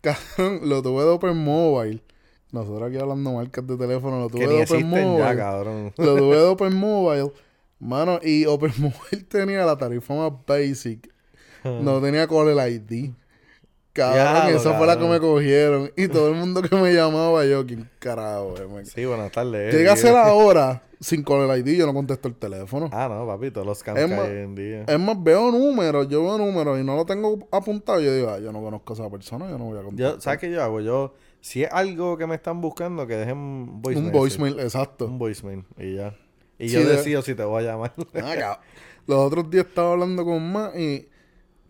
Speaker 1: Cabrón, lo tuve de Open Mobile. Nosotros aquí hablando marcas de teléfono, lo tuve
Speaker 2: Que
Speaker 1: de Open
Speaker 2: existen ya,
Speaker 1: Mobile.
Speaker 2: cabrón.
Speaker 1: lo tuve de Open Mobile. Mano, y Open Mobile tenía la tarifa más basic. No tenía Call el ID. Cabrón,
Speaker 2: Diablo,
Speaker 1: esa fue la que me cogieron. Y todo el mundo que me llamaba, yo, ¿quién carajo?
Speaker 2: Sí, buenas tardes.
Speaker 1: Llega a ser la hora sin Call el ID, yo no contesto el teléfono.
Speaker 2: Ah, no, papi, todos los hoy en día.
Speaker 1: Es más, veo números, yo veo números y no lo tengo apuntado. Yo digo, ah, yo no conozco a esa persona, yo no voy a contestar.
Speaker 2: Yo, ¿Sabes qué yo hago? Yo, si es algo que me están buscando, que dejen voicemail.
Speaker 1: Un
Speaker 2: sí.
Speaker 1: voicemail, exacto.
Speaker 2: Un voicemail y ya. Y
Speaker 1: Sí,
Speaker 2: yo
Speaker 1: de-
Speaker 2: decido si te voy a llamar.
Speaker 1: Ah, Los otros días estaba hablando con más y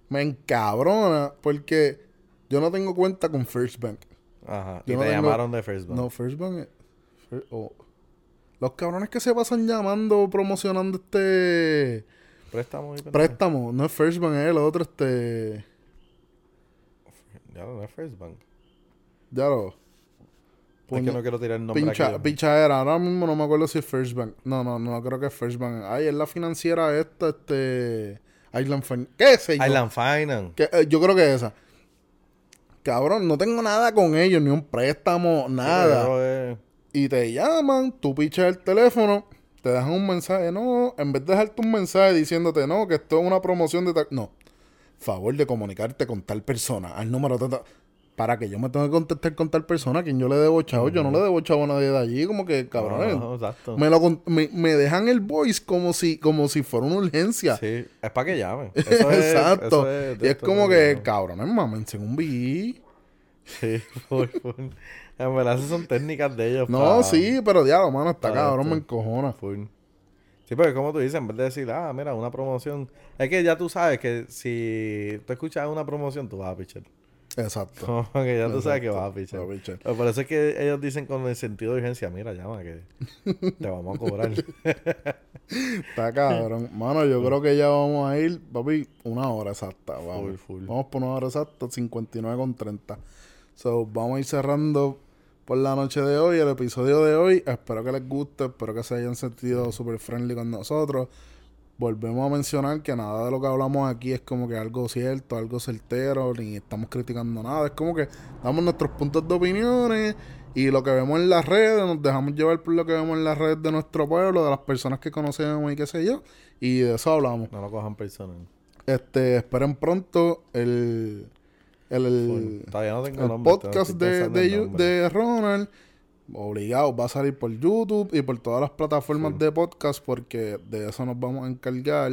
Speaker 1: me encabrona porque yo no tengo cuenta con First Bank.
Speaker 2: Ajá.
Speaker 1: Yo
Speaker 2: y
Speaker 1: no
Speaker 2: te
Speaker 1: tengo-
Speaker 2: llamaron de First Bank.
Speaker 1: No, First Bank es... Oh. Los cabrones que se pasan llamando, promocionando este
Speaker 2: Préstamo y
Speaker 1: préstamo, no es First Bank, es el otro, este...
Speaker 2: Ya no es First Bank.
Speaker 1: Ya lo...
Speaker 2: es que no quiero tirar el nombre
Speaker 1: Pincha,
Speaker 2: aquí.
Speaker 1: pinchadera, ahora mismo no me acuerdo si es First Bank. No, no, no creo que es First Bank. Ay, es la financiera esta, este. Island Fin- ¿Qué sé yo?
Speaker 2: Island Finance.
Speaker 1: Que, eh, yo creo que es esa. Cabrón, no tengo nada con ellos, ni un préstamo, nada.
Speaker 2: Pero, eh,
Speaker 1: Y te llaman, tú pichas el teléfono, te dejan un mensaje, no, en vez de dejarte un mensaje diciéndote, no, que esto es una promoción de tal. No. Favor de comunicarte con tal persona, al número de tal. Para que yo me tenga que contestar con tal persona, a quien yo le debo chavo, yo no le debo chavo a nadie de allí, como que cabrón.
Speaker 2: No, exacto.
Speaker 1: Me, lo, me, me dejan el voice como si, como si fuera una urgencia.
Speaker 2: Sí, es para que llamen. Eso es-
Speaker 1: Exacto.
Speaker 2: eso es
Speaker 1: y es como
Speaker 2: ¿no?
Speaker 1: que, cabrones, mámense en un BI.
Speaker 2: Sí, full, full. En verdad, esas son técnicas de ellos.
Speaker 1: No, sí, pero diablo, mano, está cabrón,
Speaker 2: esto.
Speaker 1: me encojona.
Speaker 2: Full. Sí, porque como tú dices, en vez de decir, ah, mira, una promoción. Es que ya tú sabes que si tú escuchas una promoción, tú vas a pichar.
Speaker 1: Exacto.
Speaker 2: Como que ya tú sabes que vas a pichar.
Speaker 1: vas a pichar.
Speaker 2: Pero por eso es que ellos dicen con el sentido de urgencia, mira, llama que te vamos a cobrar.
Speaker 1: Está cabrón. Mano, yo creo que ya vamos a ir, papi, una hora exacta. Vamos,
Speaker 2: Full, full.
Speaker 1: vamos por una hora exacta, 59 con 30. So, vamos a ir cerrando por la noche de hoy, el episodio de hoy. Espero que les guste, espero que se hayan sentido super friendly con nosotros. Volvemos a mencionar que nada de lo que hablamos aquí es como que algo cierto, algo certero, ni estamos criticando nada. Es como que damos nuestros puntos de opiniones y lo que vemos en las redes, nos dejamos llevar por lo que vemos en las redes de nuestro pueblo, de las personas que conocemos y qué sé yo. Y de eso hablamos.
Speaker 2: No lo cojan personal.
Speaker 1: Este, esperen pronto el, el, el-
Speaker 2: Full. Todavía no tengo
Speaker 1: el
Speaker 2: nombre.
Speaker 1: podcast de, de Ronald. Obligado, va a salir por YouTube y por todas las plataformas de podcast porque de eso nos vamos a encargar.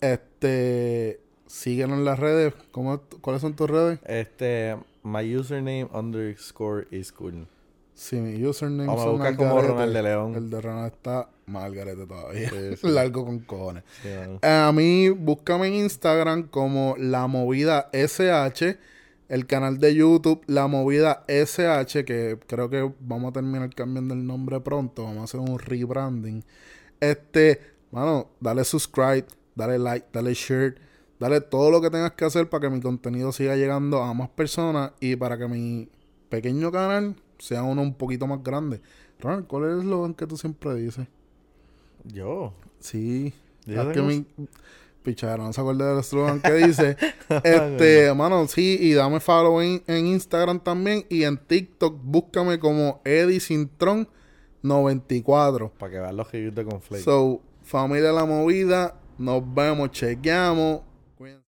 Speaker 1: Este, síguenos en las redes. ¿Cómo, ¿Cuáles son tus redes?
Speaker 2: Este, my username underscore is cool.
Speaker 1: Sí, mi username
Speaker 2: Vamos a buscar como. Ronald de León.
Speaker 1: El de Ronald está más Algarete todavía.
Speaker 2: Sí, sí.
Speaker 1: Largo con cojones.
Speaker 2: Sí.
Speaker 1: Eh, A mí, búscame en Instagram como La Movida SH. El canal de YouTube, La Movida SH, que creo que vamos a terminar cambiando el nombre pronto. Vamos a hacer un rebranding. Este, mano, dale subscribe, dale like, dale share, dale todo lo que tengas que hacer para que mi contenido siga llegando a más personas y para que mi pequeño canal sea uno un poquito más grande. Ronald, ¿cuál es el eslogan que tú siempre dices?
Speaker 2: Yo.
Speaker 1: Sí.
Speaker 2: Yo
Speaker 1: Es que
Speaker 2: tengo-
Speaker 1: mi... Pichara, no se acuerda del eslogan que dice. este, mano, sí, y dame follow en, en Instagram también. Y en TikTok, búscame como Eddie Sintron 94.
Speaker 2: Para que vean los reviews de Conflake.
Speaker 1: So, familia de la movida, nos vemos, chequeamos.